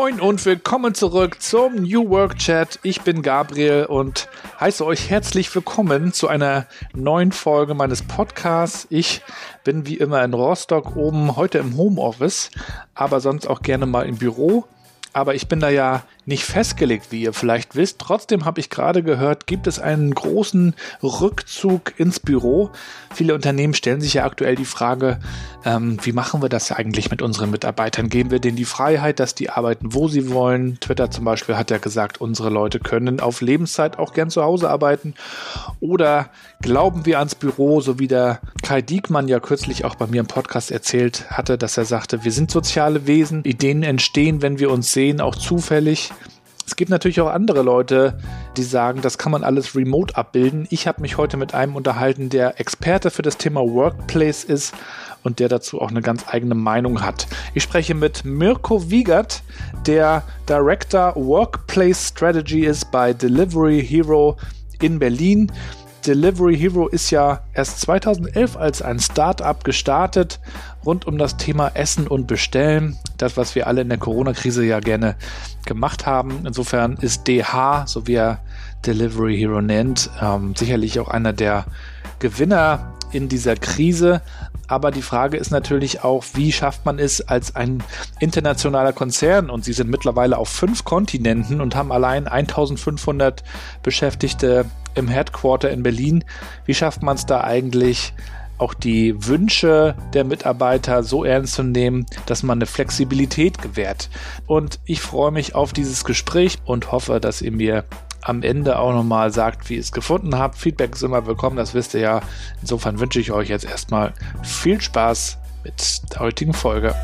Moin und willkommen zurück zum New Work Chat. Ich bin Gabriel und heiße euch herzlich willkommen zu einer neuen Folge meines Podcasts. Ich bin wie immer in Rostock oben, heute im Homeoffice, aber sonst auch gerne mal im Büro. Aber ich bin da ja nicht festgelegt, wie ihr vielleicht wisst. Trotzdem habe ich gerade gehört, gibt es einen großen Rückzug ins Büro. Viele Unternehmen stellen sich ja aktuell die Frage, ähm, wie machen wir das eigentlich mit unseren Mitarbeitern? Geben wir denen die Freiheit, dass die arbeiten, wo sie wollen? Twitter zum Beispiel hat ja gesagt, unsere Leute können auf Lebenszeit auch gern zu Hause arbeiten. Oder glauben wir ans Büro, so wie der Kai Diekmann ja kürzlich auch bei mir im Podcast erzählt hatte, dass er sagte, wir sind soziale Wesen, Ideen entstehen, wenn wir uns sehen, auch zufällig. Es gibt natürlich auch andere Leute, die sagen, das kann man alles remote abbilden. Ich habe mich heute mit einem unterhalten, der Experte für das Thema Workplace ist und der dazu auch eine ganz eigene Meinung hat. Ich spreche mit Mirko Wiegert, der Director Workplace Strategy ist bei Delivery Hero in Berlin. Delivery Hero ist ja erst 2011 als ein Startup gestartet rund um das Thema Essen und Bestellen. Das, was wir alle in der Corona-Krise ja gerne gemacht haben. Insofern ist DH, so wie er Delivery Hero nennt, ähm, sicherlich auch einer der Gewinner in dieser Krise. Aber die Frage ist natürlich auch, wie schafft man es als ein internationaler Konzern? Und sie sind mittlerweile auf fünf Kontinenten und haben allein 1500 Beschäftigte im Headquarter in Berlin. Wie schafft man es da eigentlich, auch die Wünsche der Mitarbeiter so ernst zu nehmen, dass man eine Flexibilität gewährt. Und ich freue mich auf dieses Gespräch und hoffe, dass ihr mir am Ende auch nochmal sagt, wie ihr es gefunden habt. Feedback ist immer willkommen, das wisst ihr ja. Insofern wünsche ich euch jetzt erstmal viel Spaß mit der heutigen Folge.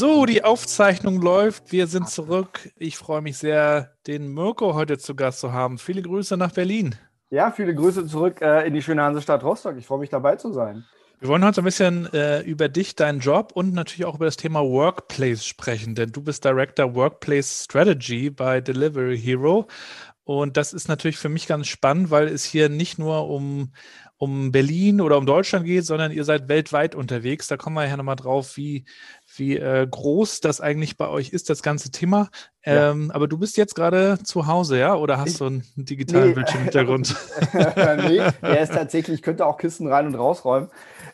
So, die Aufzeichnung läuft. Wir sind zurück. Ich freue mich sehr, den Mirko heute zu Gast zu haben. Viele Grüße nach Berlin. Ja, viele Grüße zurück äh, in die schöne Hansestadt Rostock. Ich freue mich dabei zu sein. Wir wollen heute ein bisschen äh, über dich, deinen Job und natürlich auch über das Thema Workplace sprechen, denn du bist Director Workplace Strategy bei Delivery Hero. Und das ist natürlich für mich ganz spannend, weil es hier nicht nur um, um Berlin oder um Deutschland geht, sondern ihr seid weltweit unterwegs. Da kommen wir ja nochmal drauf, wie, wie äh, groß das eigentlich bei euch ist, das ganze Thema. Ähm, ja. Aber du bist jetzt gerade zu Hause, ja? Oder hast du einen digitalen nee, Bildschirmhintergrund? nee, er ist tatsächlich, könnte auch Kisten rein und rausräumen.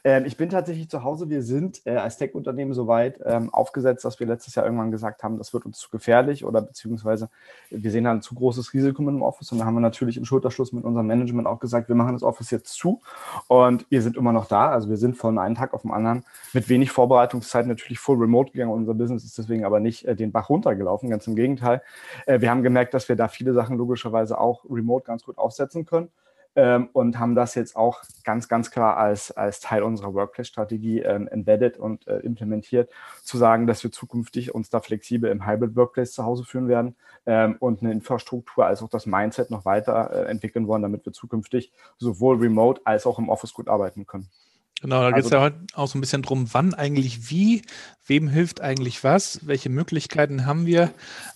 Ähm, ich bin tatsächlich zu Hause. Wir sind äh, als Tech-Unternehmen soweit ähm, aufgesetzt, dass wir letztes Jahr irgendwann gesagt haben, das wird uns zu gefährlich oder beziehungsweise wir sehen da ein zu großes Risiko mit dem Office und da haben wir natürlich im Schulterschluss mit unserem Management auch gesagt, wir machen das Office jetzt zu und wir sind immer noch da. Also wir sind von einem Tag auf den anderen mit wenig Vorbereitungszeit natürlich full remote gegangen. Unser Business ist deswegen aber nicht äh, den Bach runtergelaufen, ganz im Gegenteil. Äh, wir haben gemerkt, dass wir da viele Sachen logischerweise auch remote ganz gut aufsetzen können ähm, und haben das jetzt auch ganz, ganz klar als, als Teil unserer Workplace-Strategie ähm, embedded und äh, implementiert, zu sagen, dass wir zukünftig uns da flexibel im Hybrid-Workplace zu Hause führen werden ähm, und eine Infrastruktur als auch das Mindset noch weiter äh, entwickeln wollen, damit wir zukünftig sowohl remote als auch im Office gut arbeiten können. Genau, da geht es also, ja heute auch so ein bisschen drum, wann eigentlich wie, wem hilft eigentlich was, welche Möglichkeiten haben wir.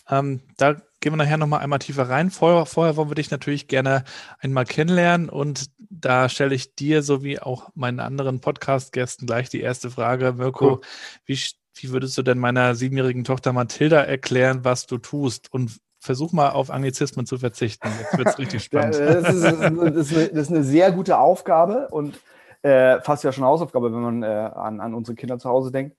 Ähm, da gehen wir nachher nochmal einmal tiefer rein. Vorher, vorher wollen wir dich natürlich gerne einmal kennenlernen und da stelle ich dir sowie auch meinen anderen Podcast-Gästen gleich die erste Frage. Mirko, cool. wie, wie würdest du denn meiner siebenjährigen Tochter Mathilda erklären, was du tust und versuch mal auf Anglizismen zu verzichten. Jetzt wird es richtig spannend. das, ist, das, ist eine, das, ist eine, sehr gute Aufgabe und äh, fast ja schon Hausaufgabe, wenn man äh, an, an unsere Kinder zu Hause denkt.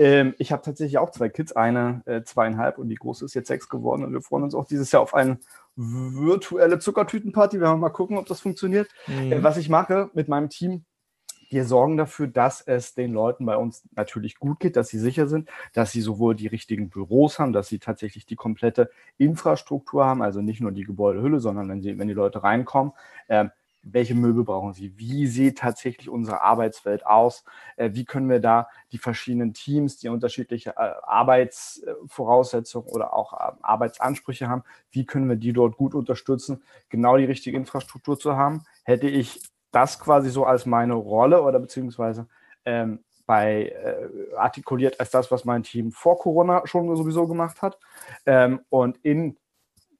Ähm, ich habe tatsächlich auch zwei Kids, eine äh, zweieinhalb und die große ist jetzt sechs geworden und wir freuen uns auch dieses Jahr auf eine virtuelle Zuckertütenparty. Wir werden mal gucken, ob das funktioniert. Mhm. Äh, was ich mache mit meinem Team, wir sorgen dafür, dass es den Leuten bei uns natürlich gut geht, dass sie sicher sind, dass sie sowohl die richtigen Büros haben, dass sie tatsächlich die komplette Infrastruktur haben, also nicht nur die Gebäudehülle, sondern wenn, sie, wenn die Leute reinkommen, äh, welche Möbel brauchen Sie? Wie sieht tatsächlich unsere Arbeitswelt aus? Äh, wie können wir da die verschiedenen Teams, die unterschiedliche äh, Arbeitsvoraussetzungen oder auch äh, Arbeitsansprüche haben, wie können wir die dort gut unterstützen, genau die richtige Infrastruktur zu haben? Hätte ich das quasi so als meine Rolle oder beziehungsweise ähm, bei äh, artikuliert als das, was mein Team vor Corona schon sowieso gemacht hat. Ähm, und in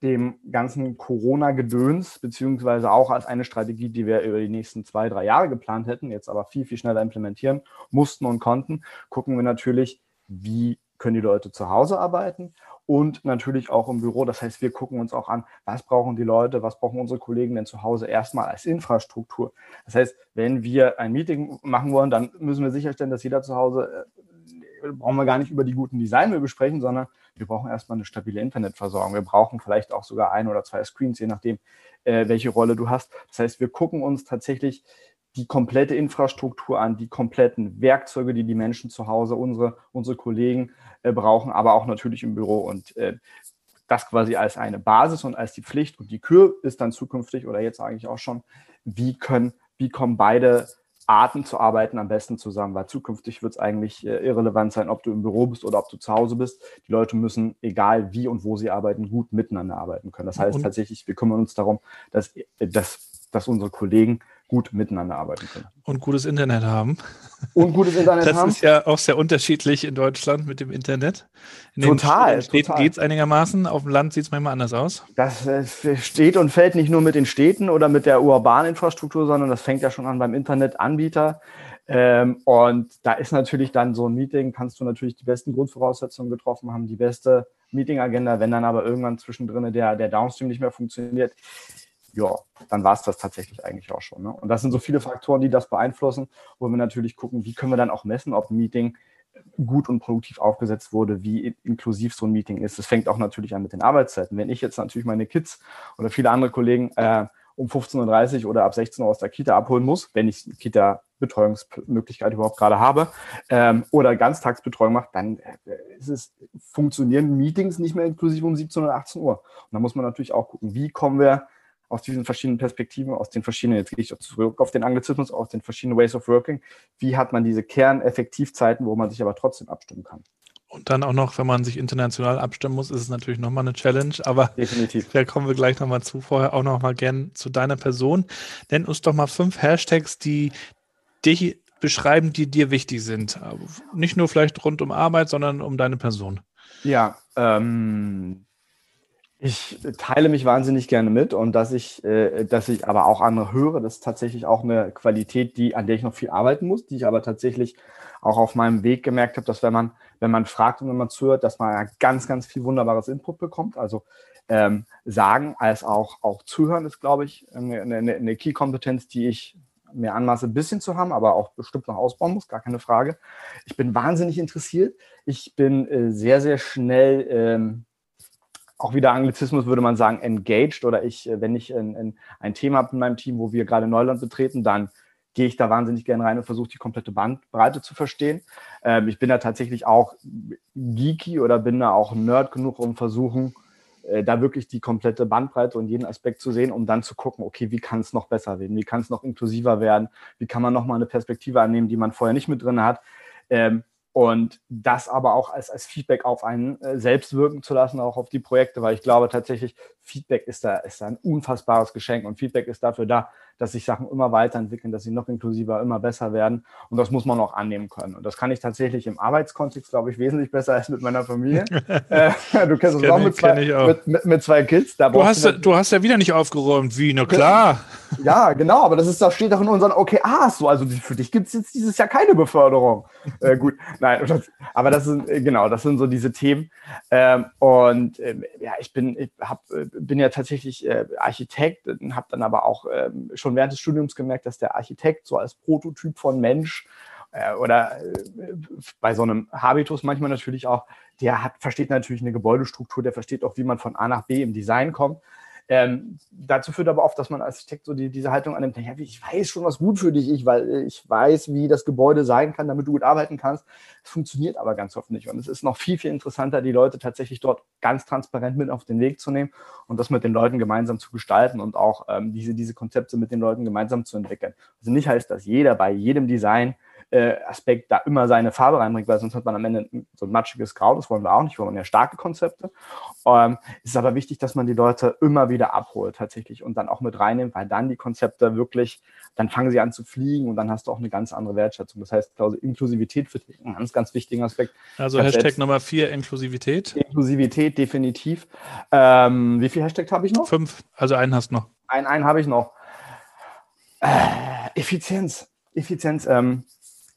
dem ganzen Corona-Gedöns, beziehungsweise auch als eine Strategie, die wir über die nächsten zwei, drei Jahre geplant hätten, jetzt aber viel, viel schneller implementieren mussten und konnten, gucken wir natürlich, wie können die Leute zu Hause arbeiten und natürlich auch im Büro. Das heißt, wir gucken uns auch an, was brauchen die Leute, was brauchen unsere Kollegen denn zu Hause erstmal als Infrastruktur. Das heißt, wenn wir ein Meeting machen wollen, dann müssen wir sicherstellen, dass jeder zu Hause äh, brauchen wir gar nicht über die guten Designmöbel sprechen, sondern wir brauchen erstmal eine stabile Internetversorgung. Wir brauchen vielleicht auch sogar ein oder zwei Screens, je nachdem, äh, welche Rolle du hast. Das heißt, wir gucken uns tatsächlich die komplette Infrastruktur an, die kompletten Werkzeuge, die die Menschen zu Hause, unsere, unsere Kollegen äh, brauchen, aber auch natürlich im Büro. Und äh, das quasi als eine Basis und als die Pflicht. Und die Kür ist dann zukünftig oder jetzt eigentlich auch schon, wie können, wie kommen beide Arten zu arbeiten am besten zusammen, weil zukünftig wird es eigentlich äh, irrelevant sein, ob du im Büro bist oder ob du zu Hause bist. Die Leute müssen, egal wie und wo sie arbeiten, gut miteinander arbeiten können. Das heißt und tatsächlich, wir kümmern uns darum, dass, äh, dass, dass unsere Kollegen gut miteinander arbeiten können. Und gutes Internet haben. Und gutes Internet das haben. Das ist ja auch sehr unterschiedlich in Deutschland mit dem Internet. In total. In Städten geht es einigermaßen, auf dem Land sieht es manchmal anders aus. Das steht und fällt nicht nur mit den Städten oder mit der urbanen Infrastruktur, sondern das fängt ja schon an beim Internetanbieter. Ähm, und da ist natürlich dann so ein Meeting, kannst du natürlich die besten Grundvoraussetzungen getroffen haben, die beste Meeting-Agenda, wenn dann aber irgendwann zwischendrin der, der Downstream nicht mehr funktioniert, ja, dann war es das tatsächlich eigentlich auch schon. Ne? Und das sind so viele Faktoren, die das beeinflussen, wo wir natürlich gucken, wie können wir dann auch messen, ob ein Meeting gut und produktiv aufgesetzt wurde, wie inklusiv so ein Meeting ist. Das fängt auch natürlich an mit den Arbeitszeiten. Wenn ich jetzt natürlich meine Kids oder viele andere Kollegen äh, um 15.30 Uhr oder ab 16 Uhr aus der Kita abholen muss, wenn ich Kita-Betreuungsmöglichkeit überhaupt gerade habe, ähm, oder Ganztagsbetreuung mache, dann äh, es, funktionieren Meetings nicht mehr inklusiv um 17 oder 18 Uhr. Und da muss man natürlich auch gucken, wie kommen wir aus diesen verschiedenen Perspektiven, aus den verschiedenen, jetzt gehe ich zurück auf den Anglizismus, aus den verschiedenen Ways of Working, wie hat man diese Kerneffektivzeiten, wo man sich aber trotzdem abstimmen kann. Und dann auch noch, wenn man sich international abstimmen muss, ist es natürlich nochmal eine Challenge, aber Definitiv. da kommen wir gleich nochmal zu. Vorher auch nochmal gern zu deiner Person. Nenn uns doch mal fünf Hashtags, die dich beschreiben, die dir wichtig sind. Nicht nur vielleicht rund um Arbeit, sondern um deine Person. Ja, ähm, ich teile mich wahnsinnig gerne mit und dass ich, äh, dass ich aber auch andere höre, das ist tatsächlich auch eine Qualität, die, an der ich noch viel arbeiten muss, die ich aber tatsächlich auch auf meinem Weg gemerkt habe, dass wenn man, wenn man fragt und wenn man zuhört, dass man ganz, ganz viel wunderbares Input bekommt. Also ähm, sagen als auch, auch zuhören ist, glaube ich, eine, eine, eine Key-Kompetenz, die ich mir anmaße, ein bisschen zu haben, aber auch bestimmt noch ausbauen muss, gar keine Frage. Ich bin wahnsinnig interessiert. Ich bin äh, sehr, sehr schnell ähm, auch wieder Anglizismus würde man sagen, engaged oder ich, äh, wenn ich in, in ein Thema habe in meinem Team, wo wir gerade Neuland betreten, dann gehe ich da wahnsinnig gerne rein und versuche die komplette Bandbreite zu verstehen. Ähm, ich bin da tatsächlich auch geeky oder bin da auch Nerd genug, um versuchen, äh, da wirklich die komplette Bandbreite und jeden Aspekt zu sehen, um dann zu gucken, okay, wie kann es noch besser werden, wie kann es noch inklusiver werden, wie kann man nochmal eine Perspektive annehmen, die man vorher nicht mit drin hat. Ähm, und das aber auch als, als Feedback auf einen äh, selbst wirken zu lassen, auch auf die Projekte, weil ich glaube tatsächlich, Feedback ist da, ist da ein unfassbares Geschenk und Feedback ist dafür da, dass sich Sachen immer weiterentwickeln, dass sie noch inklusiver, immer besser werden und das muss man auch annehmen können. Und das kann ich tatsächlich im Arbeitskontext, glaube ich, wesentlich besser als mit meiner Familie. äh, du kennst es auch, mit zwei, auch. Mit, mit, mit, zwei Kids. Da du, hast, du, du hast ja wieder nicht aufgeräumt, wie, na klar. Ja, genau, aber das ist, das steht doch in unseren OKAs so, also für dich gibt es jetzt dieses Jahr keine Beförderung. äh, gut, nein, das, aber das sind, äh, genau, das sind so diese Themen. Ähm, und äh, ja, ich bin, ich hab, äh, bin ja tatsächlich äh, Architekt, habe dann aber auch ähm, schon während des Studiums gemerkt, dass der Architekt so als Prototyp von Mensch äh, oder äh, bei so einem Habitus manchmal natürlich auch, der hat, versteht natürlich eine Gebäudestruktur, der versteht auch, wie man von A nach B im Design kommt. Ähm, dazu führt aber oft, dass man als Architekt so die, diese Haltung annimmt, ja, ich weiß schon, was gut für dich ist, weil ich weiß, wie das Gebäude sein kann, damit du gut arbeiten kannst. Es funktioniert aber ganz oft nicht. Und es ist noch viel, viel interessanter, die Leute tatsächlich dort ganz transparent mit auf den Weg zu nehmen und das mit den Leuten gemeinsam zu gestalten und auch ähm, diese, diese Konzepte mit den Leuten gemeinsam zu entwickeln. Also nicht heißt, dass jeder bei jedem Design äh, Aspekt da immer seine Farbe reinbringt, weil sonst hat man am Ende so ein matschiges Grau, das wollen wir auch nicht, wir wollen ja starke Konzepte. Ähm, es ist aber wichtig, dass man die Leute immer wieder abholt tatsächlich und dann auch mit reinnimmt, weil dann die Konzepte wirklich, dann fangen sie an zu fliegen und dann hast du auch eine ganz andere Wertschätzung. Das heißt, glaube, Inklusivität für dich ein ganz, ganz wichtiger Aspekt. Also Hashtag Nummer vier, Inklusivität. Inklusivität, definitiv. Ähm, wie viel Hashtag habe ich noch? Fünf, also einen hast du noch. Einen, einen habe ich noch. Äh, Effizienz. Effizienz. Ähm,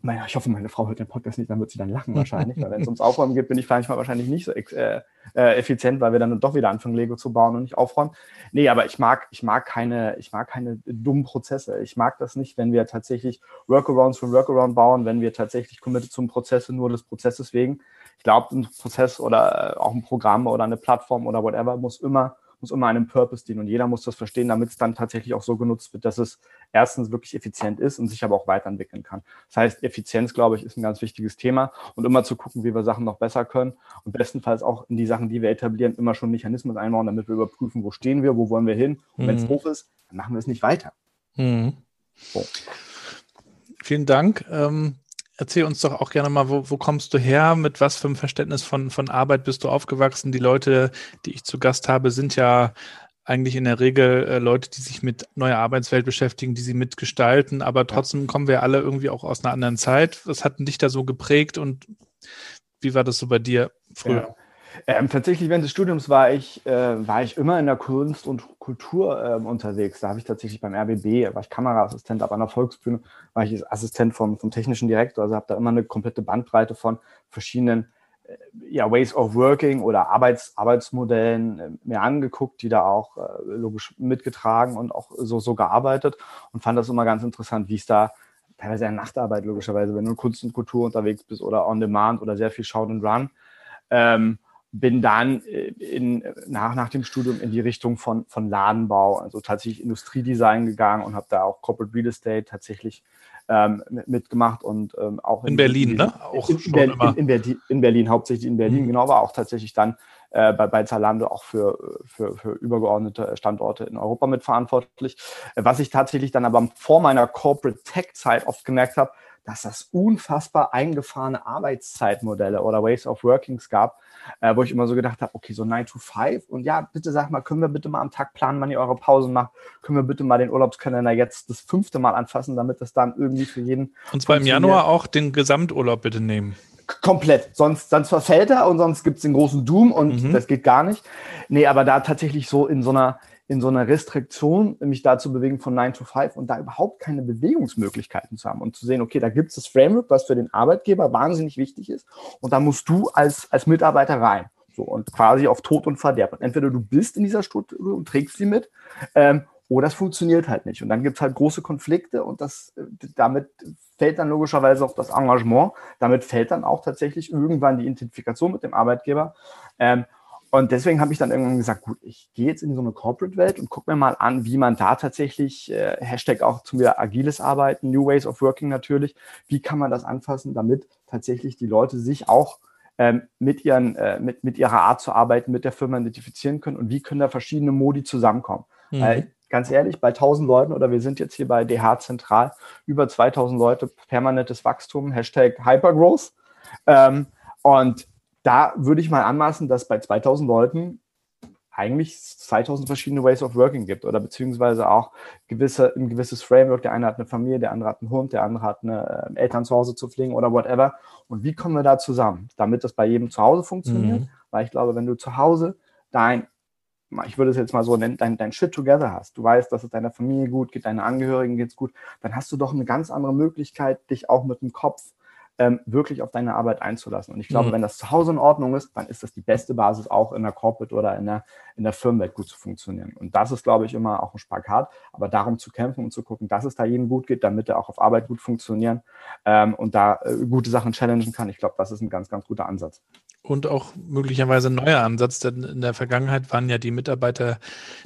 naja, ich hoffe, meine Frau hört den Podcast nicht, dann wird sie dann lachen wahrscheinlich, weil wenn es ums Aufräumen geht, bin ich manchmal wahrscheinlich nicht so äh, äh, effizient, weil wir dann doch wieder anfangen, Lego zu bauen und nicht aufräumen. Nee, aber ich mag, ich mag keine, ich mag keine dummen Prozesse. Ich mag das nicht, wenn wir tatsächlich Workarounds für Workaround bauen, wenn wir tatsächlich committed zum Prozesse nur des Prozesses wegen. Ich glaube, ein Prozess oder äh, auch ein Programm oder eine Plattform oder whatever muss immer muss immer einem Purpose dienen und jeder muss das verstehen, damit es dann tatsächlich auch so genutzt wird, dass es erstens wirklich effizient ist und sich aber auch weiterentwickeln kann. Das heißt, Effizienz, glaube ich, ist ein ganz wichtiges Thema und immer zu gucken, wie wir Sachen noch besser können und bestenfalls auch in die Sachen, die wir etablieren, immer schon Mechanismen einbauen, damit wir überprüfen, wo stehen wir, wo wollen wir hin und mhm. wenn es hoch ist, dann machen wir es nicht weiter. Mhm. So. Vielen Dank. Ähm, erzähl uns doch auch gerne mal, wo, wo kommst du her? Mit was für einem Verständnis von, von Arbeit bist du aufgewachsen? Die Leute, die ich zu Gast habe, sind ja eigentlich in der Regel äh, Leute, die sich mit neuer Arbeitswelt beschäftigen, die sie mitgestalten, aber trotzdem kommen wir alle irgendwie auch aus einer anderen Zeit. Was hat denn dich da so geprägt und wie war das so bei dir früher? Ja. Ähm, tatsächlich während des Studiums war ich, äh, war ich immer in der Kunst und Kultur ähm, unterwegs. Da habe ich tatsächlich beim RBB, war ich Kameraassistent, aber an der Volksbühne war ich Assistent vom, vom technischen Direktor. Also habe da immer eine komplette Bandbreite von verschiedenen äh, ja, Ways of Working oder Arbeits, Arbeitsmodellen äh, mir angeguckt, die da auch äh, logisch mitgetragen und auch so, so gearbeitet und fand das immer ganz interessant, wie es da teilweise in Nachtarbeit logischerweise, wenn du in Kunst und Kultur unterwegs bist oder on demand oder sehr viel Shout and Run. Ähm, bin dann äh, in, nach, nach dem Studium in die Richtung von, von Ladenbau, also tatsächlich Industriedesign gegangen und habe da auch Corporate Real Estate tatsächlich ähm, mitgemacht und ähm, auch in, in Berlin, in, ne? Auch in, in, in, Berlin, in, Berlin, hauptsächlich in Berlin, mhm. genau, aber auch tatsächlich dann äh, bei, bei Zalando auch für, für, für übergeordnete Standorte in Europa mitverantwortlich. Was ich tatsächlich dann aber vor meiner Corporate Tech-Zeit oft gemerkt habe, dass das unfassbar eingefahrene Arbeitszeitmodelle oder Ways of Workings gab, äh, wo ich immer so gedacht habe, okay, so 9 to 5 und ja, bitte sag mal, können wir bitte mal am Tag planen, wann ihr eure Pausen macht? Können wir bitte mal den Urlaubskalender jetzt das fünfte Mal anfassen, damit das dann irgendwie für jeden. Und zwar im Januar auch den Gesamturlaub bitte nehmen. Komplett. Sonst, sonst verfällt er und sonst gibt es den großen Doom und mhm. das geht gar nicht. Nee, aber da tatsächlich so in so einer, in so einer Restriktion, mich da zu bewegen von 9 to 5 und da überhaupt keine Bewegungsmöglichkeiten zu haben und zu sehen, okay, da gibt es das Framework, was für den Arbeitgeber wahnsinnig wichtig ist und da musst du als, als Mitarbeiter rein. So, und quasi auf Tod und Verderb. Und entweder du bist in dieser Struktur und trägst sie mit, ähm, oder es funktioniert halt nicht. Und dann gibt es halt große Konflikte und das, damit fällt dann logischerweise auch das Engagement, damit fällt dann auch tatsächlich irgendwann die Identifikation mit dem Arbeitgeber. Ähm, und deswegen habe ich dann irgendwann gesagt, gut, ich gehe jetzt in so eine Corporate-Welt und gucke mir mal an, wie man da tatsächlich, äh, Hashtag auch zum wieder agiles Arbeiten, New Ways of Working natürlich, wie kann man das anfassen, damit tatsächlich die Leute sich auch ähm, mit, ihren, äh, mit, mit ihrer Art zu arbeiten, mit der Firma identifizieren können und wie können da verschiedene Modi zusammenkommen. Mhm. Weil ganz ehrlich, bei 1000 Leuten oder wir sind jetzt hier bei DH Zentral, über 2000 Leute, permanentes Wachstum, Hashtag Hypergrowth. Ähm, und da würde ich mal anmaßen, dass bei 2000 Leuten eigentlich 2000 verschiedene Ways of Working gibt oder beziehungsweise auch gewisse, ein gewisses Framework. Der eine hat eine Familie, der andere hat einen Hund, der andere hat eine äh, Eltern zu Hause zu pflegen oder whatever. Und wie kommen wir da zusammen, damit das bei jedem zu Hause funktioniert? Mhm. Weil ich glaube, wenn du zu Hause dein, ich würde es jetzt mal so nennen, dein, dein Shit together hast, du weißt, dass es deiner Familie gut geht, deinen Angehörigen geht's gut, dann hast du doch eine ganz andere Möglichkeit, dich auch mit dem Kopf ähm, wirklich auf deine Arbeit einzulassen. Und ich glaube, mhm. wenn das zu Hause in Ordnung ist, dann ist das die beste Basis, auch in der Corporate oder in der, in der Firmenwelt gut zu funktionieren. Und das ist, glaube ich, immer auch ein Spagat. Aber darum zu kämpfen und zu gucken, dass es da jedem gut geht, damit er auch auf Arbeit gut funktionieren ähm, und da äh, gute Sachen challengen kann, ich glaube, das ist ein ganz, ganz guter Ansatz. Und auch möglicherweise ein neuer Ansatz, denn in der Vergangenheit waren ja die Mitarbeiter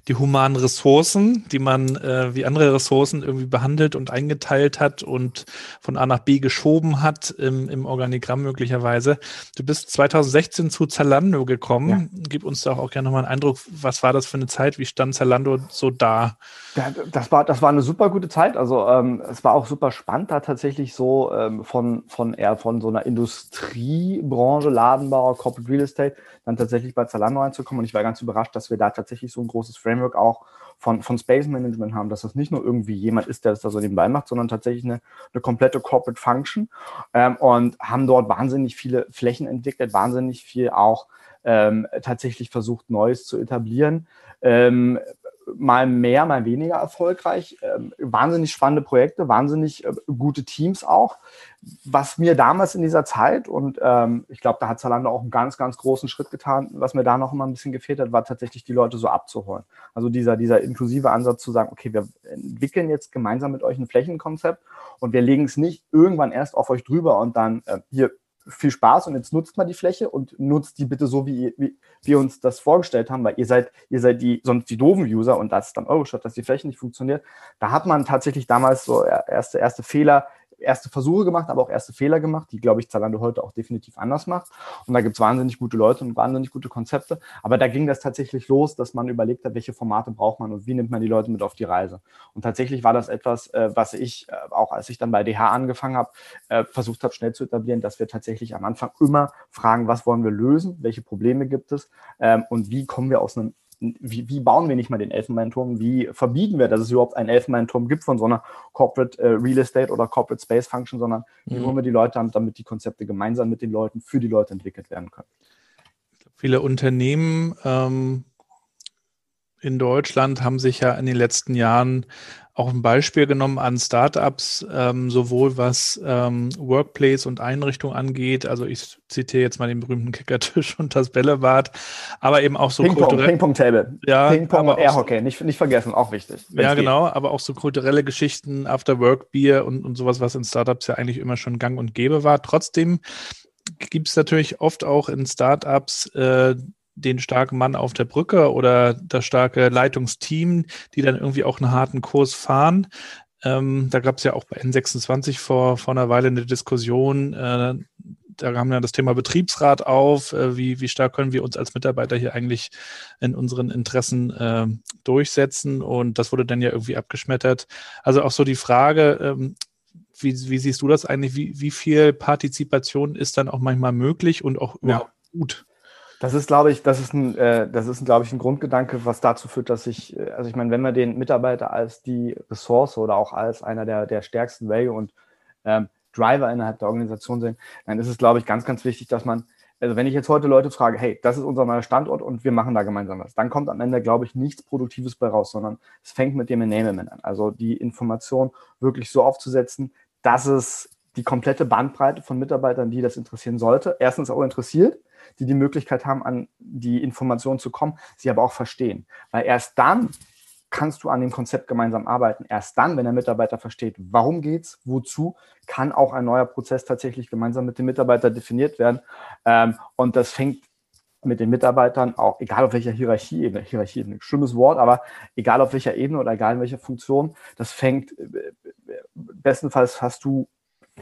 die humanen Ressourcen, die man äh, wie andere Ressourcen irgendwie behandelt und eingeteilt hat und von A nach B geschoben hat im, im Organigramm möglicherweise. Du bist 2016 zu Zalando gekommen. Ja. Gib uns doch auch gerne nochmal einen Eindruck, was war das für eine Zeit? Wie stand Zalando so da? Ja, das war, das war eine super gute Zeit. Also ähm, es war auch super spannend, da tatsächlich so ähm, von, von eher von so einer Industriebranche, Ladenbau, Power Corporate Real Estate dann tatsächlich bei Zalando reinzukommen. Und ich war ganz überrascht, dass wir da tatsächlich so ein großes Framework auch von, von Space Management haben, dass das nicht nur irgendwie jemand ist, der das da so nebenbei macht, sondern tatsächlich eine, eine komplette Corporate Function ähm, und haben dort wahnsinnig viele Flächen entwickelt, wahnsinnig viel auch ähm, tatsächlich versucht, Neues zu etablieren. Ähm, mal mehr, mal weniger erfolgreich. Ähm, wahnsinnig spannende Projekte, wahnsinnig äh, gute Teams auch. Was mir damals in dieser Zeit, und ähm, ich glaube, da hat Zalando auch einen ganz, ganz großen Schritt getan, was mir da noch immer ein bisschen gefehlt hat, war tatsächlich die Leute so abzuholen. Also dieser, dieser inklusive Ansatz zu sagen, okay, wir entwickeln jetzt gemeinsam mit euch ein Flächenkonzept und wir legen es nicht irgendwann erst auf euch drüber und dann äh, hier viel Spaß und jetzt nutzt mal die Fläche und nutzt die bitte so, wie, wie wir uns das vorgestellt haben, weil ihr seid, ihr seid die, sonst die doofen User und das ist dann eure Stadt, dass die Fläche nicht funktioniert. Da hat man tatsächlich damals so erste, erste Fehler erste Versuche gemacht, aber auch erste Fehler gemacht, die, glaube ich, Zalando heute auch definitiv anders macht. Und da gibt es wahnsinnig gute Leute und wahnsinnig gute Konzepte. Aber da ging das tatsächlich los, dass man überlegt hat, welche Formate braucht man und wie nimmt man die Leute mit auf die Reise. Und tatsächlich war das etwas, äh, was ich, äh, auch als ich dann bei DH angefangen habe, äh, versucht habe, schnell zu etablieren, dass wir tatsächlich am Anfang immer fragen, was wollen wir lösen, welche Probleme gibt es ähm, und wie kommen wir aus einem wie, wie bauen wir nicht mal den Elfenbeinturm? Wie verbieten wir, dass es überhaupt einen Elfenbeinturm gibt von so einer Corporate äh, Real Estate oder Corporate Space Function, sondern wie mhm. holen wir die Leute an, damit die Konzepte gemeinsam mit den Leuten für die Leute entwickelt werden können? Viele Unternehmen ähm, in Deutschland haben sich ja in den letzten Jahren auch ein Beispiel genommen an Startups, ähm, sowohl was ähm, Workplace und Einrichtung angeht. Also ich zitiere jetzt mal den berühmten Kickertisch und das Bällebad, aber eben auch so Ping-Pong, Ping-Pong-Table. Ja, Ping-Pong und Airhockey, nicht, nicht vergessen, auch wichtig. Ja, genau, geht. aber auch so kulturelle Geschichten, After-Work-Bier und, und sowas, was in Startups ja eigentlich immer schon gang und gäbe war. Trotzdem gibt es natürlich oft auch in Startups äh, den starken Mann auf der Brücke oder das starke Leitungsteam, die dann irgendwie auch einen harten Kurs fahren. Ähm, da gab es ja auch bei N26 vor, vor einer Weile eine Diskussion. Äh, da kam ja das Thema Betriebsrat auf. Äh, wie, wie stark können wir uns als Mitarbeiter hier eigentlich in unseren Interessen äh, durchsetzen? Und das wurde dann ja irgendwie abgeschmettert. Also auch so die Frage, ähm, wie, wie siehst du das eigentlich? Wie, wie viel Partizipation ist dann auch manchmal möglich und auch überhaupt ja. gut? Das ist, glaube ich, das ist ein, äh, das ist, glaube ich, ein Grundgedanke, was dazu führt, dass ich, äh, also ich meine, wenn wir den Mitarbeiter als die Ressource oder auch als einer der, der stärksten Value und ähm, Driver innerhalb der Organisation sehen, dann ist es, glaube ich, ganz, ganz wichtig, dass man, also wenn ich jetzt heute Leute frage, hey, das ist unser neuer Standort und wir machen da gemeinsam was, dann kommt am Ende, glaube ich, nichts Produktives bei raus, sondern es fängt mit dem Enablement an. Also die Information wirklich so aufzusetzen, dass es die komplette Bandbreite von Mitarbeitern, die das interessieren sollte, erstens auch interessiert, die die Möglichkeit haben, an die Informationen zu kommen, sie aber auch verstehen. Weil erst dann kannst du an dem Konzept gemeinsam arbeiten. Erst dann, wenn der Mitarbeiter versteht, warum geht's, wozu, kann auch ein neuer Prozess tatsächlich gemeinsam mit dem Mitarbeiter definiert werden. Ähm, und das fängt mit den Mitarbeitern auch, egal auf welcher Hierarchieebene, Hierarchie ist ein schlimmes Wort, aber egal auf welcher Ebene oder egal in welcher Funktion, das fängt, äh, bestenfalls hast du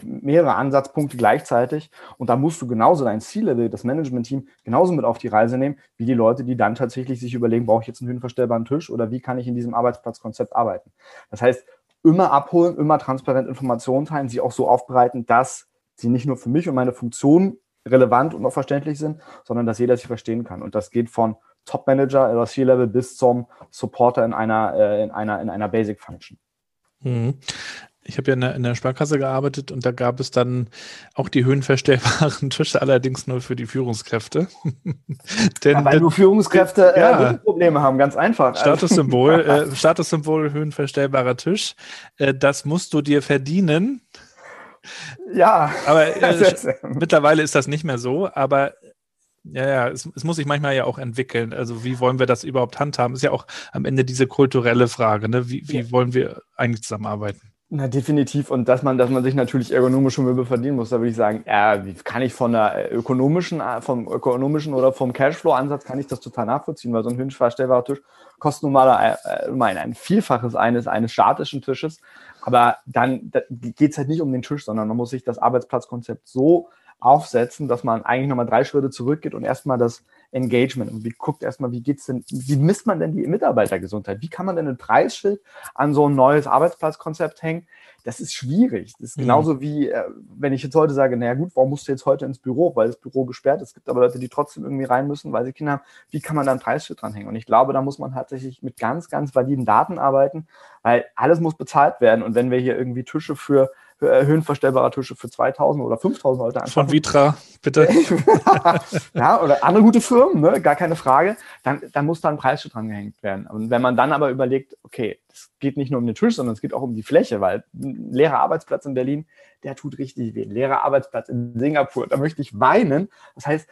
mehrere Ansatzpunkte gleichzeitig und da musst du genauso dein Ziellevel, das Management-Team, genauso mit auf die Reise nehmen, wie die Leute, die dann tatsächlich sich überlegen, brauche ich jetzt einen höhenverstellbaren Tisch oder wie kann ich in diesem Arbeitsplatzkonzept arbeiten. Das heißt, immer abholen, immer transparent Informationen teilen, sie auch so aufbereiten, dass sie nicht nur für mich und meine Funktion relevant und auch verständlich sind, sondern dass jeder sie verstehen kann. Und das geht von Top-Manager oder C-Level bis zum Supporter in einer, äh, in einer, in einer Basic-Function. Mhm ich habe ja in der, in der, Sparkasse gearbeitet und da gab es dann auch die höhenverstellbaren Tische, allerdings nur für die Führungskräfte. Denn, weil nur Führungskräfte äh, ja, Probleme haben, ganz einfach. Statussymbol, äh, Statussymbol höhenverstellbarer Tisch. Äh, das musst du dir verdienen. Ja. Aber äh, mittlerweile ist das nicht mehr so, aber ja, ja, es, es, muss sich manchmal ja auch entwickeln. Also wie wollen wir das überhaupt handhaben? Ist ja auch am Ende diese kulturelle Frage, ne? Wie, wie ja. wollen wir eigentlich zusammenarbeiten? Na, definitiv. Und dass man, dass man sich natürlich ergonomische Möbel verdienen muss, da würde ich sagen, ja, wie kann ich von der ökonomischen, vom ökonomischen oder vom Cashflow-Ansatz kann ich das total nachvollziehen, weil so ein höhenverstellbarer Tisch kostet nun mal äh, ein, ein Vielfaches eines, eines statischen Tisches. Aber dann da geht es halt nicht um den Tisch, sondern man muss sich das Arbeitsplatzkonzept so aufsetzen, dass man eigentlich nochmal drei Schritte zurückgeht und erstmal das Engagement und wie guckt erstmal, wie geht's denn, wie misst man denn die Mitarbeitergesundheit? Wie kann man denn ein Preisschild an so ein neues Arbeitsplatzkonzept hängen? Das ist schwierig. Das ist mhm. genauso wie, äh, wenn ich jetzt heute sage, naja gut, warum musst du jetzt heute ins Büro, weil das Büro gesperrt ist? Es gibt aber Leute, die trotzdem irgendwie rein müssen, weil sie Kinder haben. Wie kann man da ein Preisschild dranhängen? Und ich glaube, da muss man tatsächlich mit ganz, ganz validen Daten arbeiten, weil alles muss bezahlt werden. Und wenn wir hier irgendwie Tische für äh, höhenverstellbare Tische für 2000 oder 5000 Leute anschaffen. Von Vitra, bitte. ja, oder andere gute Firmen, ne? gar keine Frage. Dann, dann muss da ein Preisschild dran gehängt werden. Und wenn man dann aber überlegt, okay, es geht nicht nur um den Tisch, sondern es geht auch um die Fläche, weil ein leerer Arbeitsplatz in Berlin, der tut richtig weh. Ein leerer Arbeitsplatz in Singapur, da möchte ich weinen. Das heißt,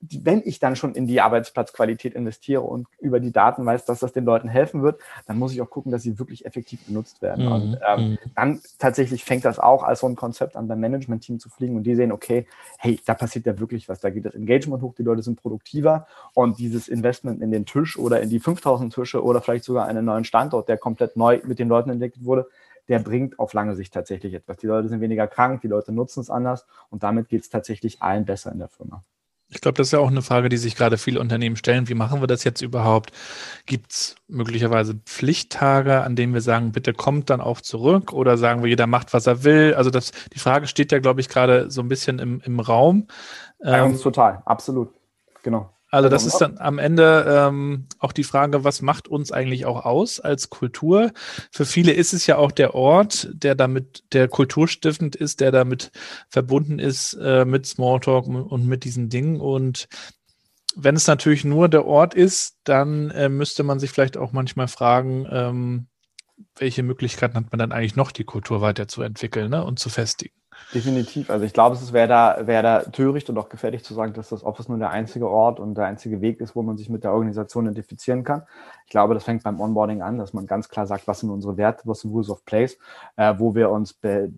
wenn ich dann schon in die Arbeitsplatzqualität investiere und über die Daten weiß, dass das den Leuten helfen wird, dann muss ich auch gucken, dass sie wirklich effektiv benutzt werden. Mhm. Und ähm, mhm. dann tatsächlich fängt das auch als so ein Konzept an, beim Management-Team zu fliegen und die sehen, okay, hey, da passiert ja wirklich was, da geht das Engagement hoch, die Leute sind produktiver und dieses Investment in den Tisch oder in die 5000 Tische oder vielleicht sogar einen neuen Standort, der komplett neu mit den Leuten entwickelt wurde, der bringt auf lange Sicht tatsächlich etwas. Die Leute sind weniger krank, die Leute nutzen es anders und damit geht es tatsächlich allen besser in der Firma. Ich glaube, das ist ja auch eine Frage, die sich gerade viele Unternehmen stellen. Wie machen wir das jetzt überhaupt? Gibt es möglicherweise Pflichttage, an denen wir sagen, bitte kommt dann auch zurück? Oder sagen wir, jeder macht, was er will? Also das, die Frage steht ja, glaube ich, gerade so ein bisschen im, im Raum. Bei uns ähm, total, absolut. Genau. Also das ist dann am Ende ähm, auch die Frage, was macht uns eigentlich auch aus als Kultur? Für viele ist es ja auch der Ort, der damit, der kulturstiftend ist, der damit verbunden ist äh, mit Smalltalk und mit diesen Dingen. Und wenn es natürlich nur der Ort ist, dann äh, müsste man sich vielleicht auch manchmal fragen, ähm, welche Möglichkeiten hat man dann eigentlich noch, die Kultur weiterzuentwickeln ne, und zu festigen? Definitiv. Also ich glaube, es wäre da, wäre da töricht und auch gefährlich zu sagen, dass das Office nur der einzige Ort und der einzige Weg ist, wo man sich mit der Organisation identifizieren kann. Ich glaube, das fängt beim Onboarding an, dass man ganz klar sagt, was sind unsere Werte, was sind Rules of Place, äh, wo wir uns bei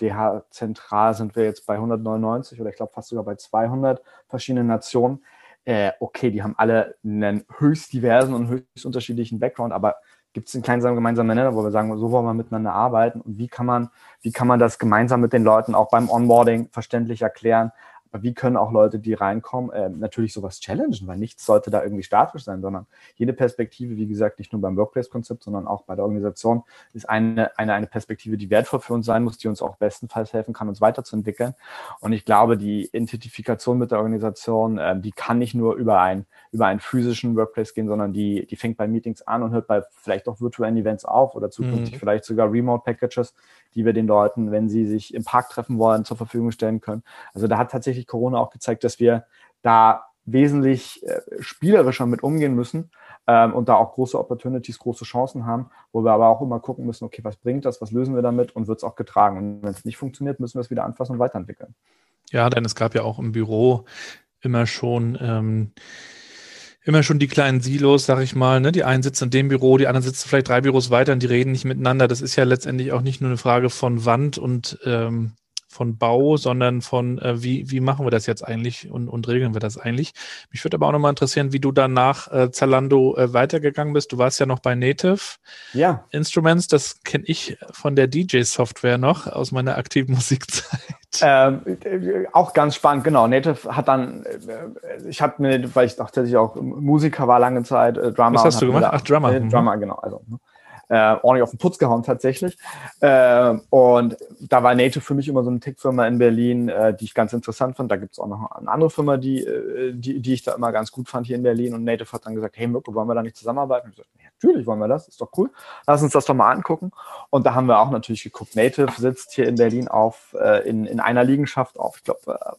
DH zentral sind wir jetzt bei 199 oder ich glaube fast sogar bei 200 verschiedenen Nationen. Äh, okay, die haben alle einen höchst diversen und höchst unterschiedlichen Background, aber gibt es einen kleinen gemeinsamen Nenner, wo wir sagen, so wollen wir miteinander arbeiten? Und wie kann man, wie kann man das gemeinsam mit den Leuten auch beim Onboarding verständlich erklären, wie können auch Leute, die reinkommen, äh, natürlich sowas challengen, weil nichts sollte da irgendwie statisch sein, sondern jede Perspektive, wie gesagt, nicht nur beim Workplace-Konzept, sondern auch bei der Organisation, ist eine, eine, eine Perspektive, die wertvoll für uns sein muss, die uns auch bestenfalls helfen kann, uns weiterzuentwickeln. Und ich glaube, die Identifikation mit der Organisation, äh, die kann nicht nur über, ein, über einen physischen Workplace gehen, sondern die, die fängt bei Meetings an und hört bei vielleicht auch virtuellen Events auf oder zukünftig mhm. vielleicht sogar Remote-Packages, die wir den Leuten, wenn sie sich im Park treffen wollen, zur Verfügung stellen können. Also da hat tatsächlich Corona auch gezeigt, dass wir da wesentlich äh, spielerischer mit umgehen müssen ähm, und da auch große Opportunities, große Chancen haben, wo wir aber auch immer gucken müssen, okay, was bringt das, was lösen wir damit und wird es auch getragen. Und wenn es nicht funktioniert, müssen wir es wieder anfassen und weiterentwickeln. Ja, denn es gab ja auch im Büro immer schon ähm, immer schon die kleinen Silos, sag ich mal. Ne? Die einen sitzen in dem Büro, die anderen sitzen vielleicht drei Büros weiter und die reden nicht miteinander. Das ist ja letztendlich auch nicht nur eine Frage von Wand und ähm, von Bau, sondern von äh, wie, wie machen wir das jetzt eigentlich und, und regeln wir das eigentlich. Mich würde aber auch nochmal interessieren, wie du dann nach äh, Zalando äh, weitergegangen bist. Du warst ja noch bei Native ja. Instruments, das kenne ich von der DJ-Software noch aus meiner aktiven Musikzeit. Ähm, auch ganz spannend, genau. Native hat dann, äh, ich habe mir, weil ich tatsächlich auch Musiker war lange Zeit, äh, Drummer. Was hast du gemacht? Ach, Drummer. Äh, Drummer, genau. Also, ne? Äh, ordentlich auf den Putz gehauen tatsächlich. Äh, und da war Native für mich immer so eine Tech-Firma in Berlin, äh, die ich ganz interessant fand. Da gibt es auch noch eine andere Firma, die, äh, die, die ich da immer ganz gut fand hier in Berlin. Und Native hat dann gesagt, hey Mirko, wollen wir da nicht zusammenarbeiten? Und ich gesagt, natürlich wollen wir das, ist doch cool. Lass uns das doch mal angucken. Und da haben wir auch natürlich geguckt. Native sitzt hier in Berlin auf äh, in, in einer Liegenschaft auf, ich glaube, äh,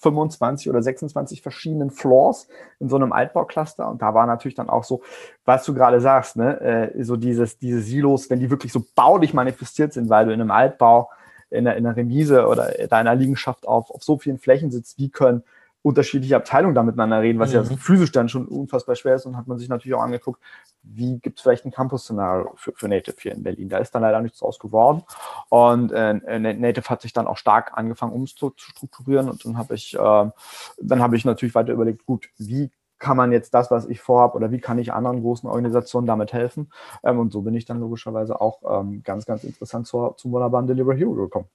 25 oder 26 verschiedenen Floors in so einem Altbaucluster. Und da war natürlich dann auch so, was du gerade sagst, ne, äh, so dieses, diese Silos, wenn die wirklich so baulich manifestiert sind, weil du in einem Altbau, in einer, in einer Remise oder deiner Liegenschaft auf, auf so vielen Flächen sitzt, wie können unterschiedliche Abteilungen da miteinander reden, was mhm. ja physisch dann schon unfassbar schwer ist. Und hat man sich natürlich auch angeguckt, wie gibt es vielleicht ein Campus-Szenario für, für, Native hier in Berlin. Da ist dann leider nichts draus geworden. Und äh, Native hat sich dann auch stark angefangen umzustrukturieren. Und dann habe ich, äh, dann habe ich natürlich weiter überlegt, gut, wie kann man jetzt das, was ich vorhabe, oder wie kann ich anderen großen Organisationen damit helfen? Ähm, und so bin ich dann logischerweise auch ähm, ganz, ganz interessant zur, zum wunderbaren Delivery Hero gekommen.